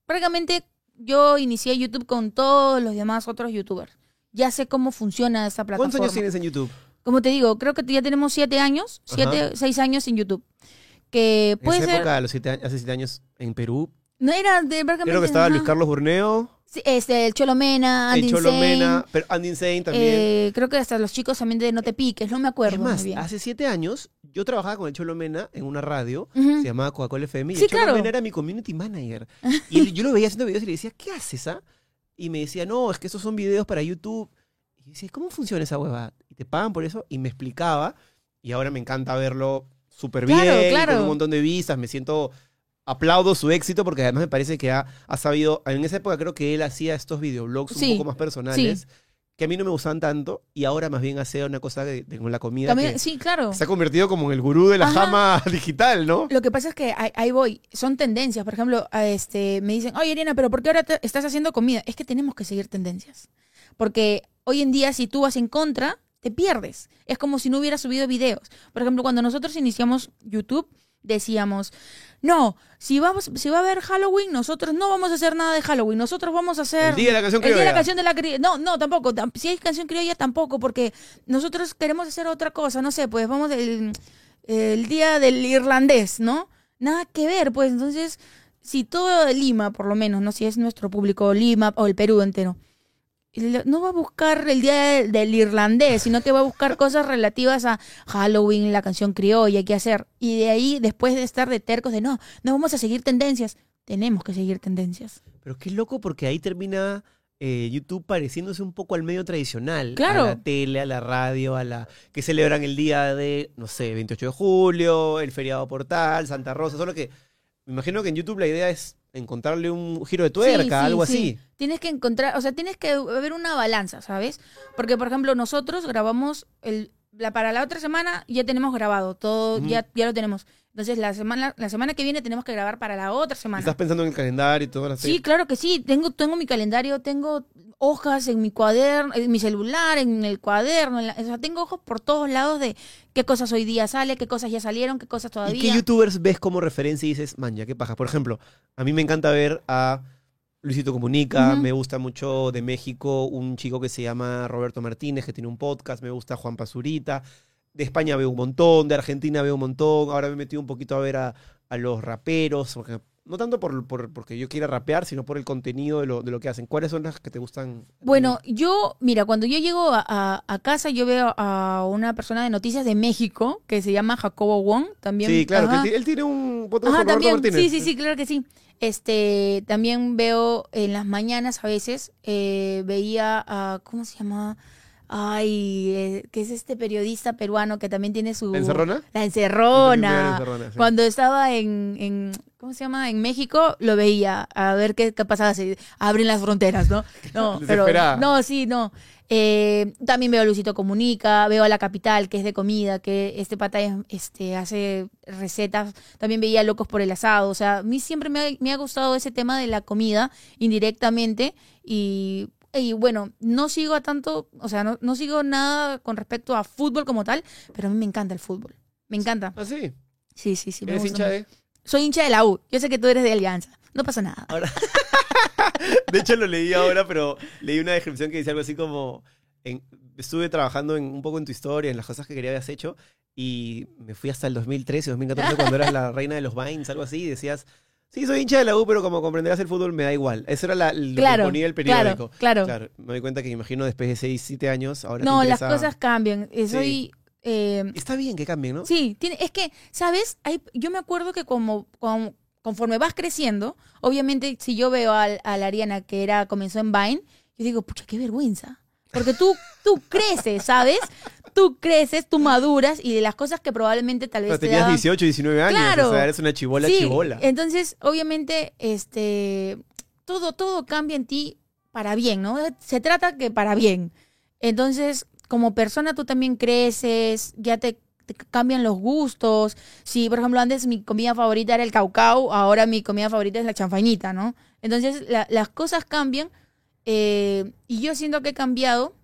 prácticamente yo inicié YouTube con todos los demás otros YouTubers. Ya sé cómo funciona ¿Cuántos plataforma. años tienes en YouTube? Como te digo, creo que ya tenemos siete años, siete, Ajá. seis años en YouTube. Que En puede esa ser, época, a los siete hace siete años en Perú. no era de prácticamente. Creo que estaba Luis. Carlos Burneo, Sí, este, el Cholo Mena, Andy el Cholo Insane, Mena, pero Andy Insane también. eh, creo que hasta los chicos también de No Te Piques, no me acuerdo es muy más, bien. hace siete años yo trabajaba con el Cholo Mena en una radio, Ujú. se llamaba Coca-Cola FM, y Sí, el Cholo claro. Mena era mi community manager. Y yo lo veía haciendo videos y le decía, ¿qué haces, ah? Y me decía, no, es que esos son videos para YouTube. Y yo decía, ¿cómo funciona esa huevada? Y te pagan por eso, y me explicaba, y ahora me encanta verlo súper bien, Claro, y claro. con un montón de vistas, me siento... Aplaudo su éxito porque además me parece que ha, ha sabido. En esa época creo que él hacía estos videoblogs Sí, un poco más personales que a mí no me gustaban tanto y ahora más bien hace una cosa de, de- con la comida También- que sí, claro. se ha convertido como en el gurú de la Ajá. jama digital, ¿no? Lo que pasa es que ahí, ahí voy, son tendencias. Por ejemplo, este, me dicen, oye, Ariana, pero ¿por qué ahora te- estás haciendo comida? Es que tenemos que seguir tendencias. Porque hoy en día, si tú vas en contra, te pierdes. Es como si no hubieras subido videos. Por ejemplo, cuando nosotros iniciamos YouTube, decíamos, no, si, vamos, si va a haber Halloween, nosotros no vamos a hacer nada de Halloween. Nosotros vamos a hacer... El día de la canción El día de la criolla. canción de la criolla. No, no, tampoco. Tam- Si hay canción criolla, tampoco, porque nosotros queremos hacer otra cosa. No sé, pues vamos el, el día del irlandés, ¿no? Nada que ver, pues. Entonces, si todo Lima, por lo menos, ¿no? Si es nuestro público Lima o el Perú entero, no va a buscar el día del, irlandés, sino que va a buscar cosas relativas a Halloween, la canción criolla, qué hacer. Y de ahí, después de estar de tercos de no, no vamos a seguir tendencias, tenemos que seguir tendencias. Pero qué loco porque ahí termina eh, YouTube pareciéndose un poco al medio tradicional. Claro. A la tele, a la radio, a la. que celebran el día de, no sé, 28 de julio, el feriado portal, Santa Rosa. Solo que me imagino que en YouTube la idea es encontrarle un giro de tuerca, Sí, sí, algo sí. así. Tienes que encontrar, o sea, tienes que ver una balanza, ¿sabes? Porque, por ejemplo, nosotros grabamos el, la, para la otra semana ya tenemos grabado, todo, ya, ya lo tenemos. Entonces, la semana, la semana que viene tenemos que grabar para la otra semana. Estás pensando en el calendario y todo. Sí, claro que sí. Tengo, tengo mi calendario, tengo hojas en mi cuaderno, en mi celular, en el cuaderno. en la- o sea, tengo ojos por todos lados de qué cosas hoy día sale, qué cosas ya salieron, qué cosas ¿Y todavía. qué youtubers ves como referencia y dices, man, ya qué paja? Por ejemplo, a mí me encanta ver a Luisito Comunica, me gusta mucho de México un chico que se llama Roberto Martínez, que tiene un podcast, me gusta Juan Pazurita, de España veo un montón, de Argentina veo un montón, ahora me he metido un poquito a ver a, a los raperos, porque- no tanto por, por- porque yo quiera rapear, sino por el contenido de lo, de lo que hacen. ¿Cuáles son las que te gustan? Bueno, yo, mira, cuando yo llego a, a- a casa, yo veo a una persona de noticias de México que se llama Jacobo Wong. También, sí, claro, que él, tiene un podcast Ajá, también. Martínez. Sí, sí, sí, claro que sí. Este, también veo en las mañanas a veces, eh, veía a, ¿cómo se llama? Ay, eh, que es este periodista peruano que también tiene su... ¿La encerrona? La encerrona. La Encerrona, sí. Cuando estaba en, en, ¿cómo se llama? En México, lo veía, a ver qué, qué pasaba, si abren las fronteras, ¿no? No, pero, no, sí, no. Eh, también veo a Luisito Comunica, veo a La Capital, que es de comida, que este pata es- este, hace recetas. También veía Locos por el Asado. O sea, a mí siempre me ha, me ha gustado ese tema de la comida indirectamente. Y, y bueno, no sigo a tanto, o sea, no, no sigo nada con respecto a fútbol como tal, pero a mí me encanta el fútbol. Me encanta. Ah, sí. Sí, sí, sí. me ¿Eres gusta hincha mucho. de...? Soy hincha de la U. Yo sé que tú eres de Alianza. No pasa nada. Ahora. de hecho, lo leí ahora, pero leí una descripción que dice algo así como. en- estuve trabajando en, un poco en tu historia, en las cosas que quería habías hecho, y me fui hasta el 2013, 2014, cuando eras la reina de los Vines, algo así, y decías. Sí, soy hincha de la U, pero como comprenderás el fútbol me da igual. Eso era la, lo Claro, que ponía el claro, periódico. claro. Claro, me doy cuenta que imagino después de 6, 7 años, ahora te No, las cosas cambian. Eh, Soy. eh, Está bien que cambien, ¿no? Sí, tiene, es que, ¿sabes? Hay, yo me acuerdo que como, como- conforme vas creciendo, obviamente si yo veo a, la Ariana que era comenzó en Vine, yo digo, pucha, qué vergüenza. Porque tú, tú creces, ¿sabes? Tú creces, tú maduras y de las cosas que probablemente tal vez Pero te tenías daban- 18, 19 años, Claro. o sea, eres una chibola Sí, chibola. Entonces, obviamente, este, todo, todo cambia en ti para bien, ¿no? Se trata que para bien. Entonces, como persona tú también creces, ya te, te cambian los gustos. Si, por ejemplo, antes mi comida favorita era el caucao, ahora mi comida favorita es la chanfainita, ¿no? Entonces la- las cosas cambian eh, y yo siento que he cambiado.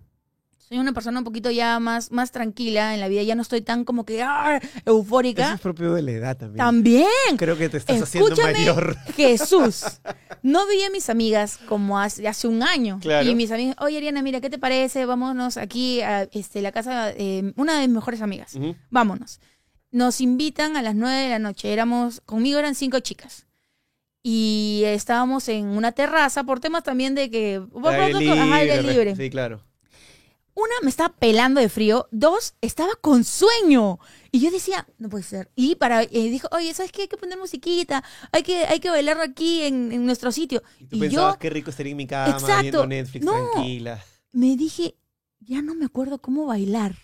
Soy una persona un poquito ya más, más tranquila en la vida, ya no estoy tan como que ¡ah! Eso eufórica. es propio de la edad también. También. Creo que te estás haciendo Escúchame, mayor. Jesús. No veía a mis amigas como hace, hace un año. Claro. Y mis amigas, oye Ariana, mira, ¿qué te parece? Vámonos aquí a este, la casa de una de mis mejores amigas. Vámonos. Nos invitan a las nueve de la noche. Éramos, conmigo eran cinco chicas. Y estábamos en una terraza por temas también de que... Aire Ajá, aire libre, libre. Sí, claro. Una, me estaba pelando de frío. Dos, estaba con sueño. Y yo decía, no puede ser. Y para, eh, dijo, oye, ¿sabes qué? Hay que poner musiquita. Hay que, hay que bailar aquí en, en nuestro sitio. Y tú Y pensabas, yo qué rico estaría en mi cama, Exacto. viendo Netflix, No. tranquila. me dije, ya no me acuerdo cómo bailar.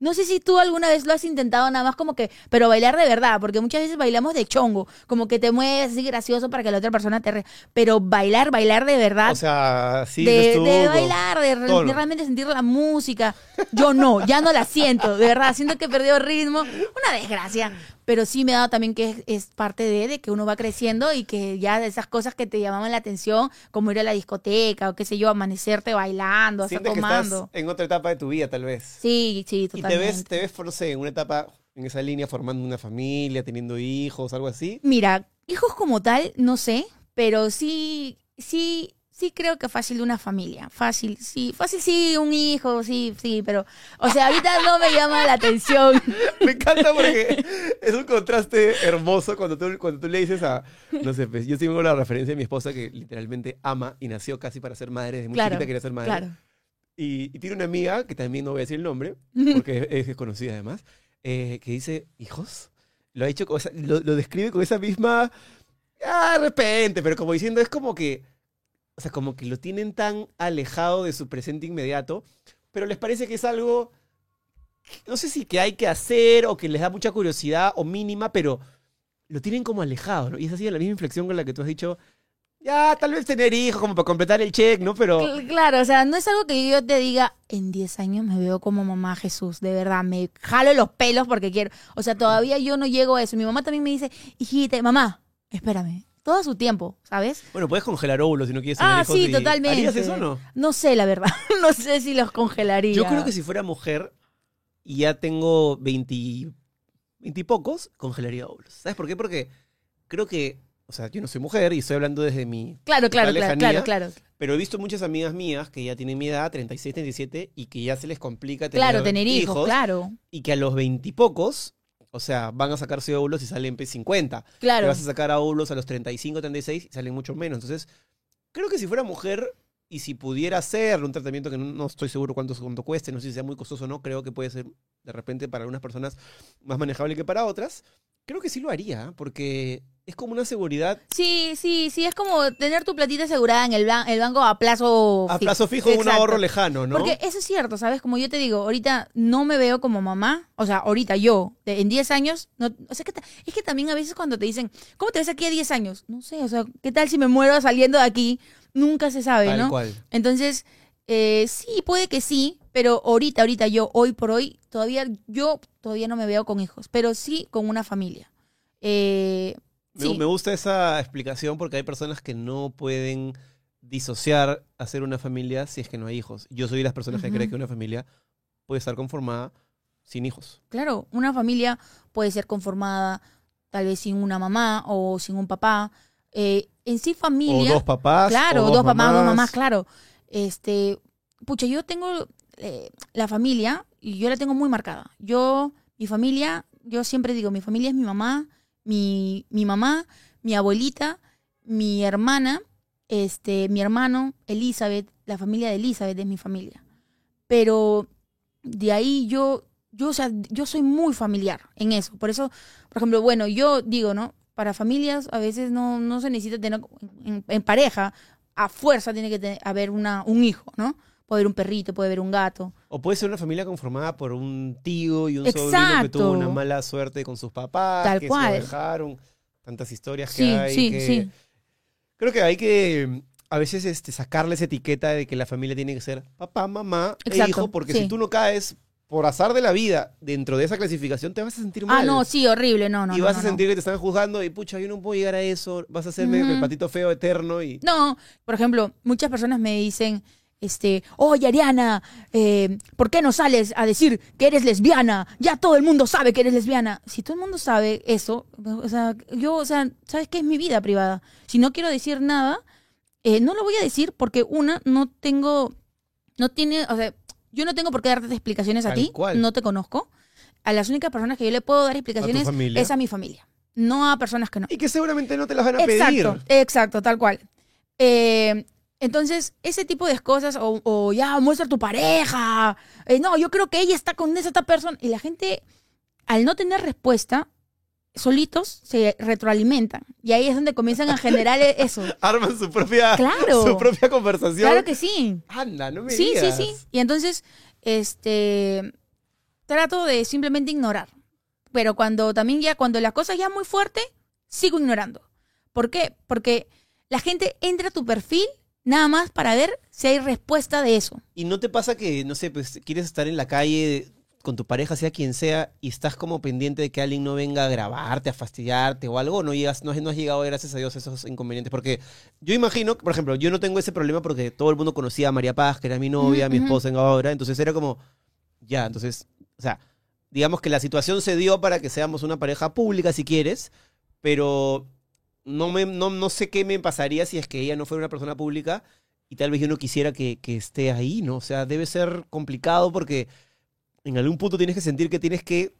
No sé si tú alguna vez lo has intentado nada más como que, pero bailar de verdad, porque muchas veces bailamos de chongo, como que te mueves así gracioso para que la otra persona te re... Pero bailar, bailar de verdad, O sea, sí, de, de bailar, de, re- de realmente sentir la música. Yo no, ya no la siento, de verdad, siento que perdió ritmo. Una desgracia. Pero sí me ha dado también que es, es parte de, de que uno va creciendo y que ya de esas cosas que te llamaban la atención, como ir a la discoteca o qué sé yo, amanecerte bailando, hasta que tomando. estás en otra etapa de tu vida, tal vez. Sí, sí, Y te totalmente. ves, te ves, no sé, en una etapa, en esa línea, formando una familia, teniendo hijos, algo así. Mira, hijos como tal, no sé, pero sí, sí, sí creo que fácil de una familia. Fácil, sí, fácil sí, un hijo, sí, sí, pero, o sea, ahorita no me llama la atención. Me encanta porque es un contraste hermoso cuando tú, cuando tú le dices a, no sé, pues, yo tengo la referencia de mi esposa que literalmente ama y nació casi para ser madre, desde muy Claro, chiquita quería ser madre. Claro. Y, y tiene una amiga, que también no voy a decir el nombre, porque es desconocida además, eh, que dice, hijos, lo ha dicho, con esa- lo, lo describe con esa misma, ah, de repente, pero como diciendo, es como que, o sea, como que lo tienen tan alejado de su presente inmediato, pero les parece que es algo, no sé si que hay que hacer o que les da mucha curiosidad o mínima, pero lo tienen como alejado, ¿no? Y es así la misma inflexión con la que tú has dicho, ya, tal vez tener hijos como para completar el check, ¿no? Pero... Cl- Claro, o sea, no es algo que yo te diga, en 10 años me veo como mamá Jesús, de verdad, me jalo los pelos porque quiero. O sea, todavía yo no llego a eso. Mi mamá también me dice, hijita, mamá, espérame, todo a su tiempo, ¿sabes? Bueno, puedes congelar óvulos si no quieres Ah, sí, y- totalmente. ¿Harías eso o no? No sé, la verdad. no sé si los congelaría. Yo creo que si fuera mujer y ya tengo 20, 20 y pocos, congelaría óvulos. ¿Sabes por qué? Porque creo que, o sea, yo no soy mujer y estoy hablando desde mi... Claro, claro, claro, claro, claro. Pero he visto muchas amigas mías que ya tienen mi edad, 36, 37, y que ya se les complica tener, Claro, tener hijos, claro. Y que a los 20 y pocos, o sea, van a sacarse óvulos y salen pues, 50. Te Claro. vas a sacar a óvulos a los 35, 36 y salen mucho menos. Entonces, creo que si fuera mujer y si pudiera hacer un tratamiento que no, no estoy seguro cuánto, cuánto cueste, no sé si sea muy costoso o no, creo que puede ser de repente para algunas personas más manejable que para otras. Creo que sí lo haría, ¿eh? porque es como una seguridad Sí, sí, sí, es como tener tu platita asegurada en el, ban- el banco a plazo a fi- plazo fijo, un Exacto. ahorro lejano, ¿no? Porque eso es cierto, ¿sabes? Como yo te digo, ahorita no me veo como mamá. O sea, ahorita yo, en 10 años, no, o sea, que es que también a veces cuando te dicen, ¿cómo te ves aquí a 10 años? No sé, o sea, ¿qué tal si me muero saliendo de aquí? Nunca se sabe, Tal ¿no? cual. Entonces, eh, sí, puede que sí, pero ahorita, ahorita yo, hoy por hoy, todavía, yo todavía no me veo con hijos, pero sí con una familia. Eh, sí. me gusta esa explicación porque hay personas que no pueden disociar hacer una familia si es que no hay hijos. Yo soy de las personas que Ujú. cree que una familia puede estar conformada sin hijos. Claro, una familia puede ser conformada tal vez sin una mamá o sin un papá. Eh, en sí O familia... dos papás. Claro, o dos, papás, dos mamás, claro. Este, pucha, yo tengo eh, la familia y yo la tengo muy marcada. Yo, mi familia, yo siempre digo, mi familia es mi mamá, mi, mi mamá, mi abuelita, mi hermana, este, mi hermano, Elizabeth, la familia de Elizabeth es mi familia. Pero de ahí yo, yo, o sea, yo soy muy familiar en eso. Por eso, por ejemplo, bueno, yo digo, ¿no? Para familias a veces no, no se necesita tener en, pareja, a fuerza tiene que tener- haber una, un hijo, ¿no? Puede haber un perrito, puede haber un gato. O puede ser una familia conformada por un tío y un sobrino que Exacto. tuvo una mala suerte con sus papás, Tal que se lo dejaron, tantas historias que Sí, hay. sí, que- sí. Creo que hay que a veces este, sacarle esa etiqueta de que la familia tiene que ser papá, mamá e Exacto, hijo, porque sí. si tú no caes por azar de la vida, dentro de esa clasificación, te vas a sentir mal. Ah, no, sí, horrible, no, no. y no, vas no, a no. sentir que te están juzgando y pucha, yo no puedo llegar a eso, vas a hacerme el patito feo eterno y... No, por ejemplo, muchas personas me dicen, este, oye Ariana, eh, ¿por qué no sales a decir que eres lesbiana? Ya todo el mundo sabe que eres lesbiana. Si todo el mundo sabe eso, o sea, yo, o sea, ¿sabes qué es mi vida privada? Si no quiero decir nada, eh, no lo voy a decir porque una, no tengo, no tiene, o sea, yo no tengo por qué darte explicaciones a ti, cual. no te conozco. A las únicas personas que yo le puedo dar explicaciones es a mi familia, no a personas que no. Y que seguramente no te las van a Exacto, pedir. exacto, tal cual. Eh, entonces, ese tipo de cosas, o, o ya muestra tu pareja, eh, no, yo creo que ella está con esa persona, y la gente, al no tener respuesta, solitos se retroalimentan, y ahí es donde comienzan a generar e- eso. Arman su propia, Claro. su propia conversación. Claro que sí. Anda, no me Sí, sí, digas. sí. Y entonces, este, trato de simplemente ignorar. Pero cuando también ya, cuando la cosa ya muy fuerte, sigo ignorando. ¿Por qué? Porque la gente entra a tu perfil nada más para ver si hay respuesta de eso. ¿Y no te pasa que, no sé, pues quieres estar en la calle con tu pareja, sea quien sea, y estás como pendiente de que alguien no venga a grabarte, a fastidiarte o algo? ¿No, llegas, no, has- no has llegado, gracias a Dios, a esos inconvenientes? Porque yo imagino, por ejemplo, yo no tengo ese problema porque todo el mundo conocía a María Paz, que era mi novia, mi esposa en ahora, entonces era como, ya, entonces, o sea, digamos que la situación se dio para que seamos una pareja pública, si quieres, pero no, me, no, no sé qué me pasaría si es que ella no fuera una persona pública y tal vez yo no quisiera que, que esté ahí, ¿no? O sea, debe ser complicado porque en algún punto tienes que sentir que tienes que,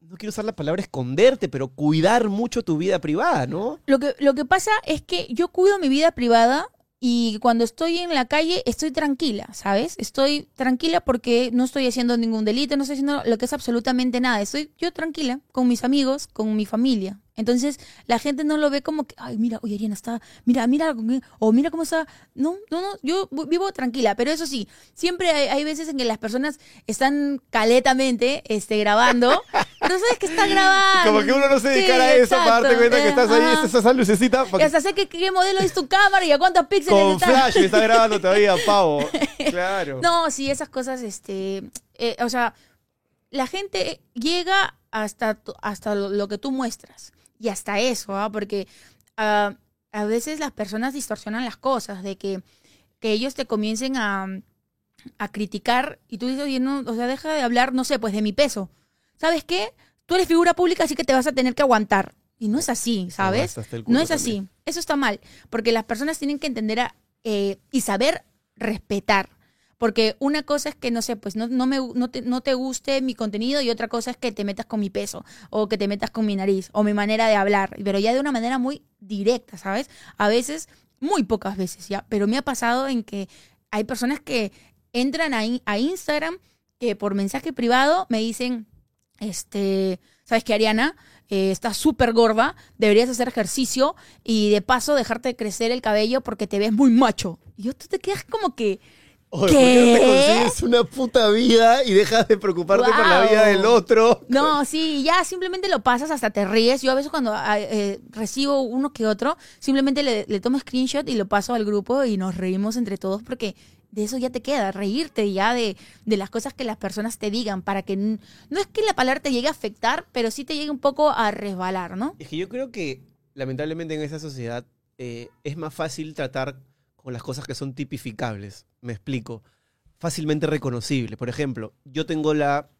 no quiero usar la palabra esconderte, pero cuidar mucho tu vida privada, ¿no? Lo que, lo que pasa es que yo cuido mi vida privada y cuando estoy en la calle estoy tranquila, ¿sabes? Estoy tranquila porque no estoy haciendo ningún delito, no estoy haciendo lo que es absolutamente nada. Estoy yo tranquila con mis amigos, con mi familia. Entonces la gente no lo ve como que, ay, mira, oye, Ariana está, mira, mira, o mira cómo está. No, no, no, yo vi- vivo tranquila, pero eso sí, siempre hay, hay veces en que las personas están caletamente este, grabando, pero sabes que está grabando. Como que uno no se Sí, dedicara a eso para darte exacto, cuenta que eh, estás ahí, estás esa lucecita. Y porque hasta sé que, qué modelo es tu cámara y a cuántos píxeles Con está. flash me está grabando todavía, pavo. Claro. No, sí, esas cosas, este, eh, o sea, la gente llega hasta, hasta lo que tú muestras. Y hasta eso, ¿ah? Porque ah, a veces las personas distorsionan las cosas, de que, que ellos te comiencen a, a criticar y tú dices, oye, no, o sea, deja de hablar, no sé, pues de mi peso. ¿Sabes qué? Tú eres figura pública, así que te vas a tener que aguantar. Y no es así, ¿sabes? No es así. Eso está mal. Porque las personas tienen que entender a, eh, y saber respetar. Porque una cosa es que, no sé, pues no, no, me, no, te, no te guste mi contenido y otra cosa es que te metas con mi peso o que te metas con mi nariz o mi manera de hablar, pero ya de una manera muy directa, ¿sabes? A veces, muy pocas veces ya, pero me ha pasado en que hay personas que entran a, a Instagram que por mensaje privado me dicen, este, ¿sabes qué, Ariana? Eh, estás súper gorda, deberías hacer ejercicio y de paso dejarte crecer el cabello porque te ves muy macho. Y yo tú te quedas como que, Oye, ¿por qué no te consigues una puta vida y dejas de preocuparte por la vida del otro? No, sí, ya simplemente lo pasas, hasta te ríes. Yo a veces cuando ah, eh, recibo uno que otro, simplemente le, le tomo screenshot y lo paso al grupo y nos reímos entre todos porque de eso ya te queda, reírte ya de, de las cosas que las personas te digan para que no es que la palabra te llegue a afectar, pero sí te llegue un poco a resbalar, ¿no? Es que yo creo que, lamentablemente, en esa sociedad eh, es más fácil tratar con las cosas que son tipificables. Me explico. Fácilmente reconocible. Por ejemplo, yo tengo la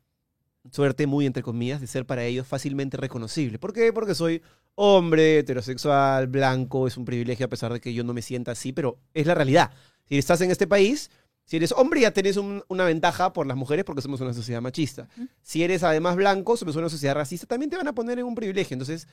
suerte, muy entre comillas, de ser para ellos fácilmente reconocible. ¿Por qué? Porque soy hombre, heterosexual, blanco, es un privilegio a pesar de que yo no me sienta así, pero es la realidad. Si estás en este país, si eres hombre ya tenés un- una ventaja por las mujeres porque somos una sociedad machista. Si eres además blanco, somos una sociedad racista, también te van a poner en un privilegio. Entonces,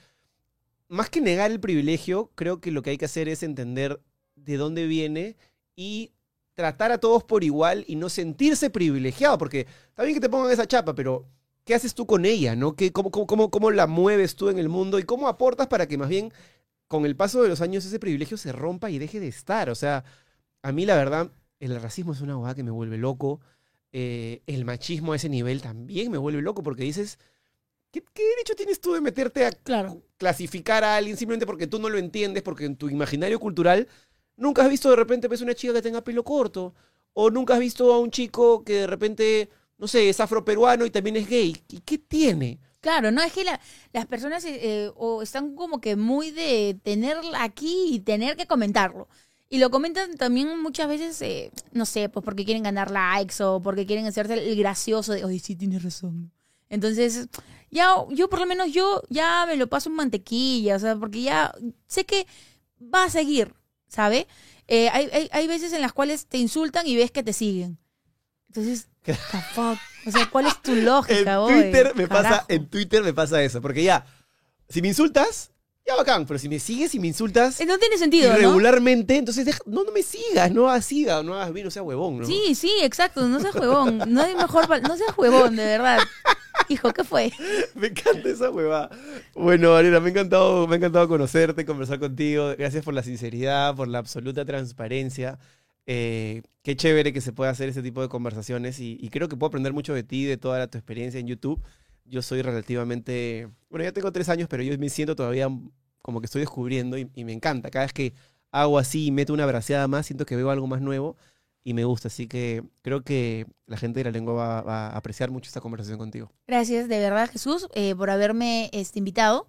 más que negar el privilegio, creo que lo que hay que hacer es entender de dónde viene y tratar a todos por igual y no sentirse privilegiado, porque está bien que te pongan esa chapa, pero ¿qué haces tú con ella? ¿no? ¿Qué, cómo, cómo, cómo, cómo la mueves tú en el mundo y cómo aportas para que más bien con el paso de los años ese privilegio se rompa y deje de estar? O sea, a mí la verdad, el racismo es una hueá que me vuelve loco, eh, el machismo a ese nivel también me vuelve loco, porque dices, ¿qué, qué derecho tienes tú de meterte a Claro. clasificar a alguien simplemente porque tú no lo entiendes, porque en tu imaginario cultural nunca has visto de repente pues, una chica que tenga pelo corto, o nunca has visto a un chico que de repente no sé, es afroperuano y también es gay. ¿Y qué tiene? Claro, no es que la- las personas eh, eh, o están como que muy de tenerla aquí y tener que comentarlo. Y lo comentan también muchas veces, eh, no sé, pues porque quieren ganar likes o porque quieren hacerse el gracioso de, oye, sí, tienes razón. Entonces, ya, yo por lo menos yo ya me lo paso en mantequilla, o sea, porque ya sé que va a seguir, ¿sabe? Eh, hay, hay, hay veces en las cuales te insultan y ves que te siguen. Entonces, the fuck? O sea, ¿cuál es tu lógica, En? Twitter me pasa, en Twitter me pasa eso, porque ya, si me insultas, ya bacán, pero si me sigues y me insultas Eh, No tiene sentido, ¿no? irregularmente, entonces deja- no, no me sigas, no hagas siga, no hagas bien, no sea huevón, ¿no? Sí, sí, exacto. No seas huevón. No hay mejor. No seas huevón, de verdad. Hijo, ¿qué fue? Me encanta esa huevada. Bueno, Ariana, me ha encantado, me ha encantado conocerte, conversar contigo. Gracias por la sinceridad, por la absoluta transparencia. Eh, qué chévere que se pueda hacer ese tipo de conversaciones y, y creo que puedo aprender mucho de ti, de toda la- tu experiencia en YouTube. Yo soy relativamente, bueno, ya tengo tres años, pero yo me siento todavía como que estoy descubriendo y, me encanta. Cada vez que hago así y meto una braceada más, siento que veo algo más nuevo y me gusta. Así que creo que la gente de la lengua va, va a apreciar mucho esta conversación contigo. Gracias, de verdad, Jesús, eh, por haberme este, invitado.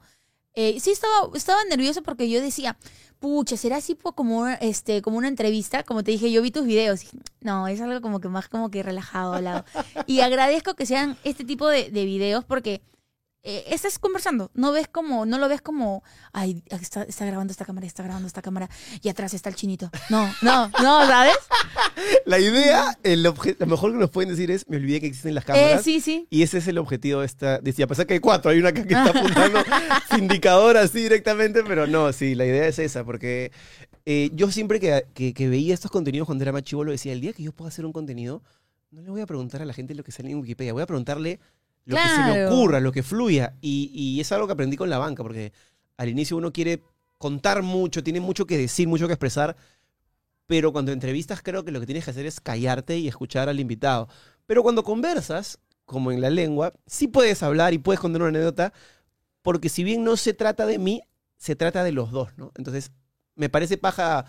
Eh, sí, estaba, estaba nerviosa porque yo decía, pucha, ¿será así como, este, como una entrevista? Como te dije, yo vi tus videos. no, es algo como que más como que relajado al lado. Y agradezco que sean este tipo de videos porque eh, estás conversando. No ves como, no lo ves como, ay, está, está grabando esta cámara, está grabando esta cámara y atrás está el chinito. No, no, no, ¿sabes? La idea, el obje- lo mejor que nos pueden decir es, me olvidé que existen las cámaras. Eh, sí, sí. Y ese es el objetivo de esta. de- y a pesar que hay cuatro, hay una acá que está apuntando su indicador así directamente, pero no, sí, la idea es esa, porque eh, yo siempre que, que- que veía estos contenidos cuando era más chivolo decía, el día que yo pueda hacer un contenido, no le voy a preguntar a la gente lo que sale en Wikipedia, voy a preguntarle lo que se me Claro. ocurra, lo que fluya. Y, y es algo que aprendí con la banca, porque al inicio uno quiere contar mucho, tiene mucho que decir, mucho que expresar, pero cuando entrevistas creo que lo que tienes que hacer es callarte y escuchar al invitado. Pero cuando conversas, como en la lengua, sí puedes hablar y puedes contar una anécdota, porque si bien no se trata de mí, se trata de los dos, ¿no? Entonces, me parece paja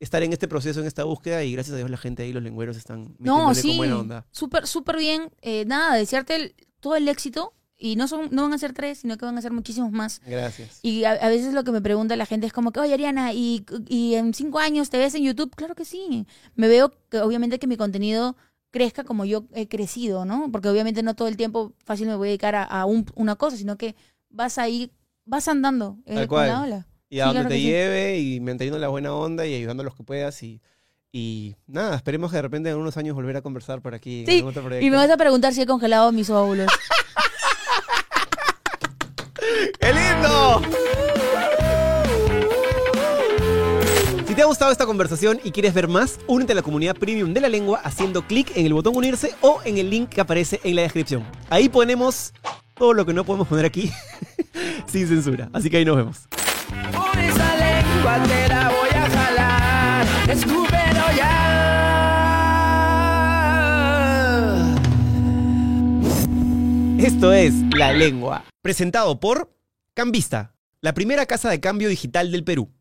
estar en este proceso, en esta búsqueda, y gracias a Dios la gente ahí, los lengüeros, están No, sí. con buena onda. Súper, súper bien. Eh, nada, desearte el- todo el éxito. Y no, son, no van a ser tres, sino que van a ser muchísimos más. Gracias. Y a, a veces lo que me pregunta la gente es como que, oye, Ariana, ¿y, ¿y en cinco años te ves en YouTube? Claro que sí. Me veo que obviamente que mi contenido crezca como yo he crecido, ¿no? Porque obviamente no todo el tiempo fácil me voy a dedicar a, a un- una cosa, sino que vas ahí, vas andando eh, Tal con cual. la ola. Y a Sí, donde claro te sí. lleve y manteniendo la buena onda y ayudando a los que puedas. Y, y nada, esperemos que de repente en unos años volver a conversar por aquí. en Sí, algún otro proyecto. Y me vas a preguntar si he congelado mis óvulos. ¡Qué lindo! Si te ha gustado esta conversación y quieres ver más, únete a la comunidad premium de la lengua haciendo clic en el botón unirse o en el link que aparece en la descripción. Ahí ponemos todo lo que no podemos poner aquí sin censura. Así que ahí nos vemos. Escúpelo ya. Esto es La Lengua, presentado por Cambista, la primera casa de cambio digital del Perú.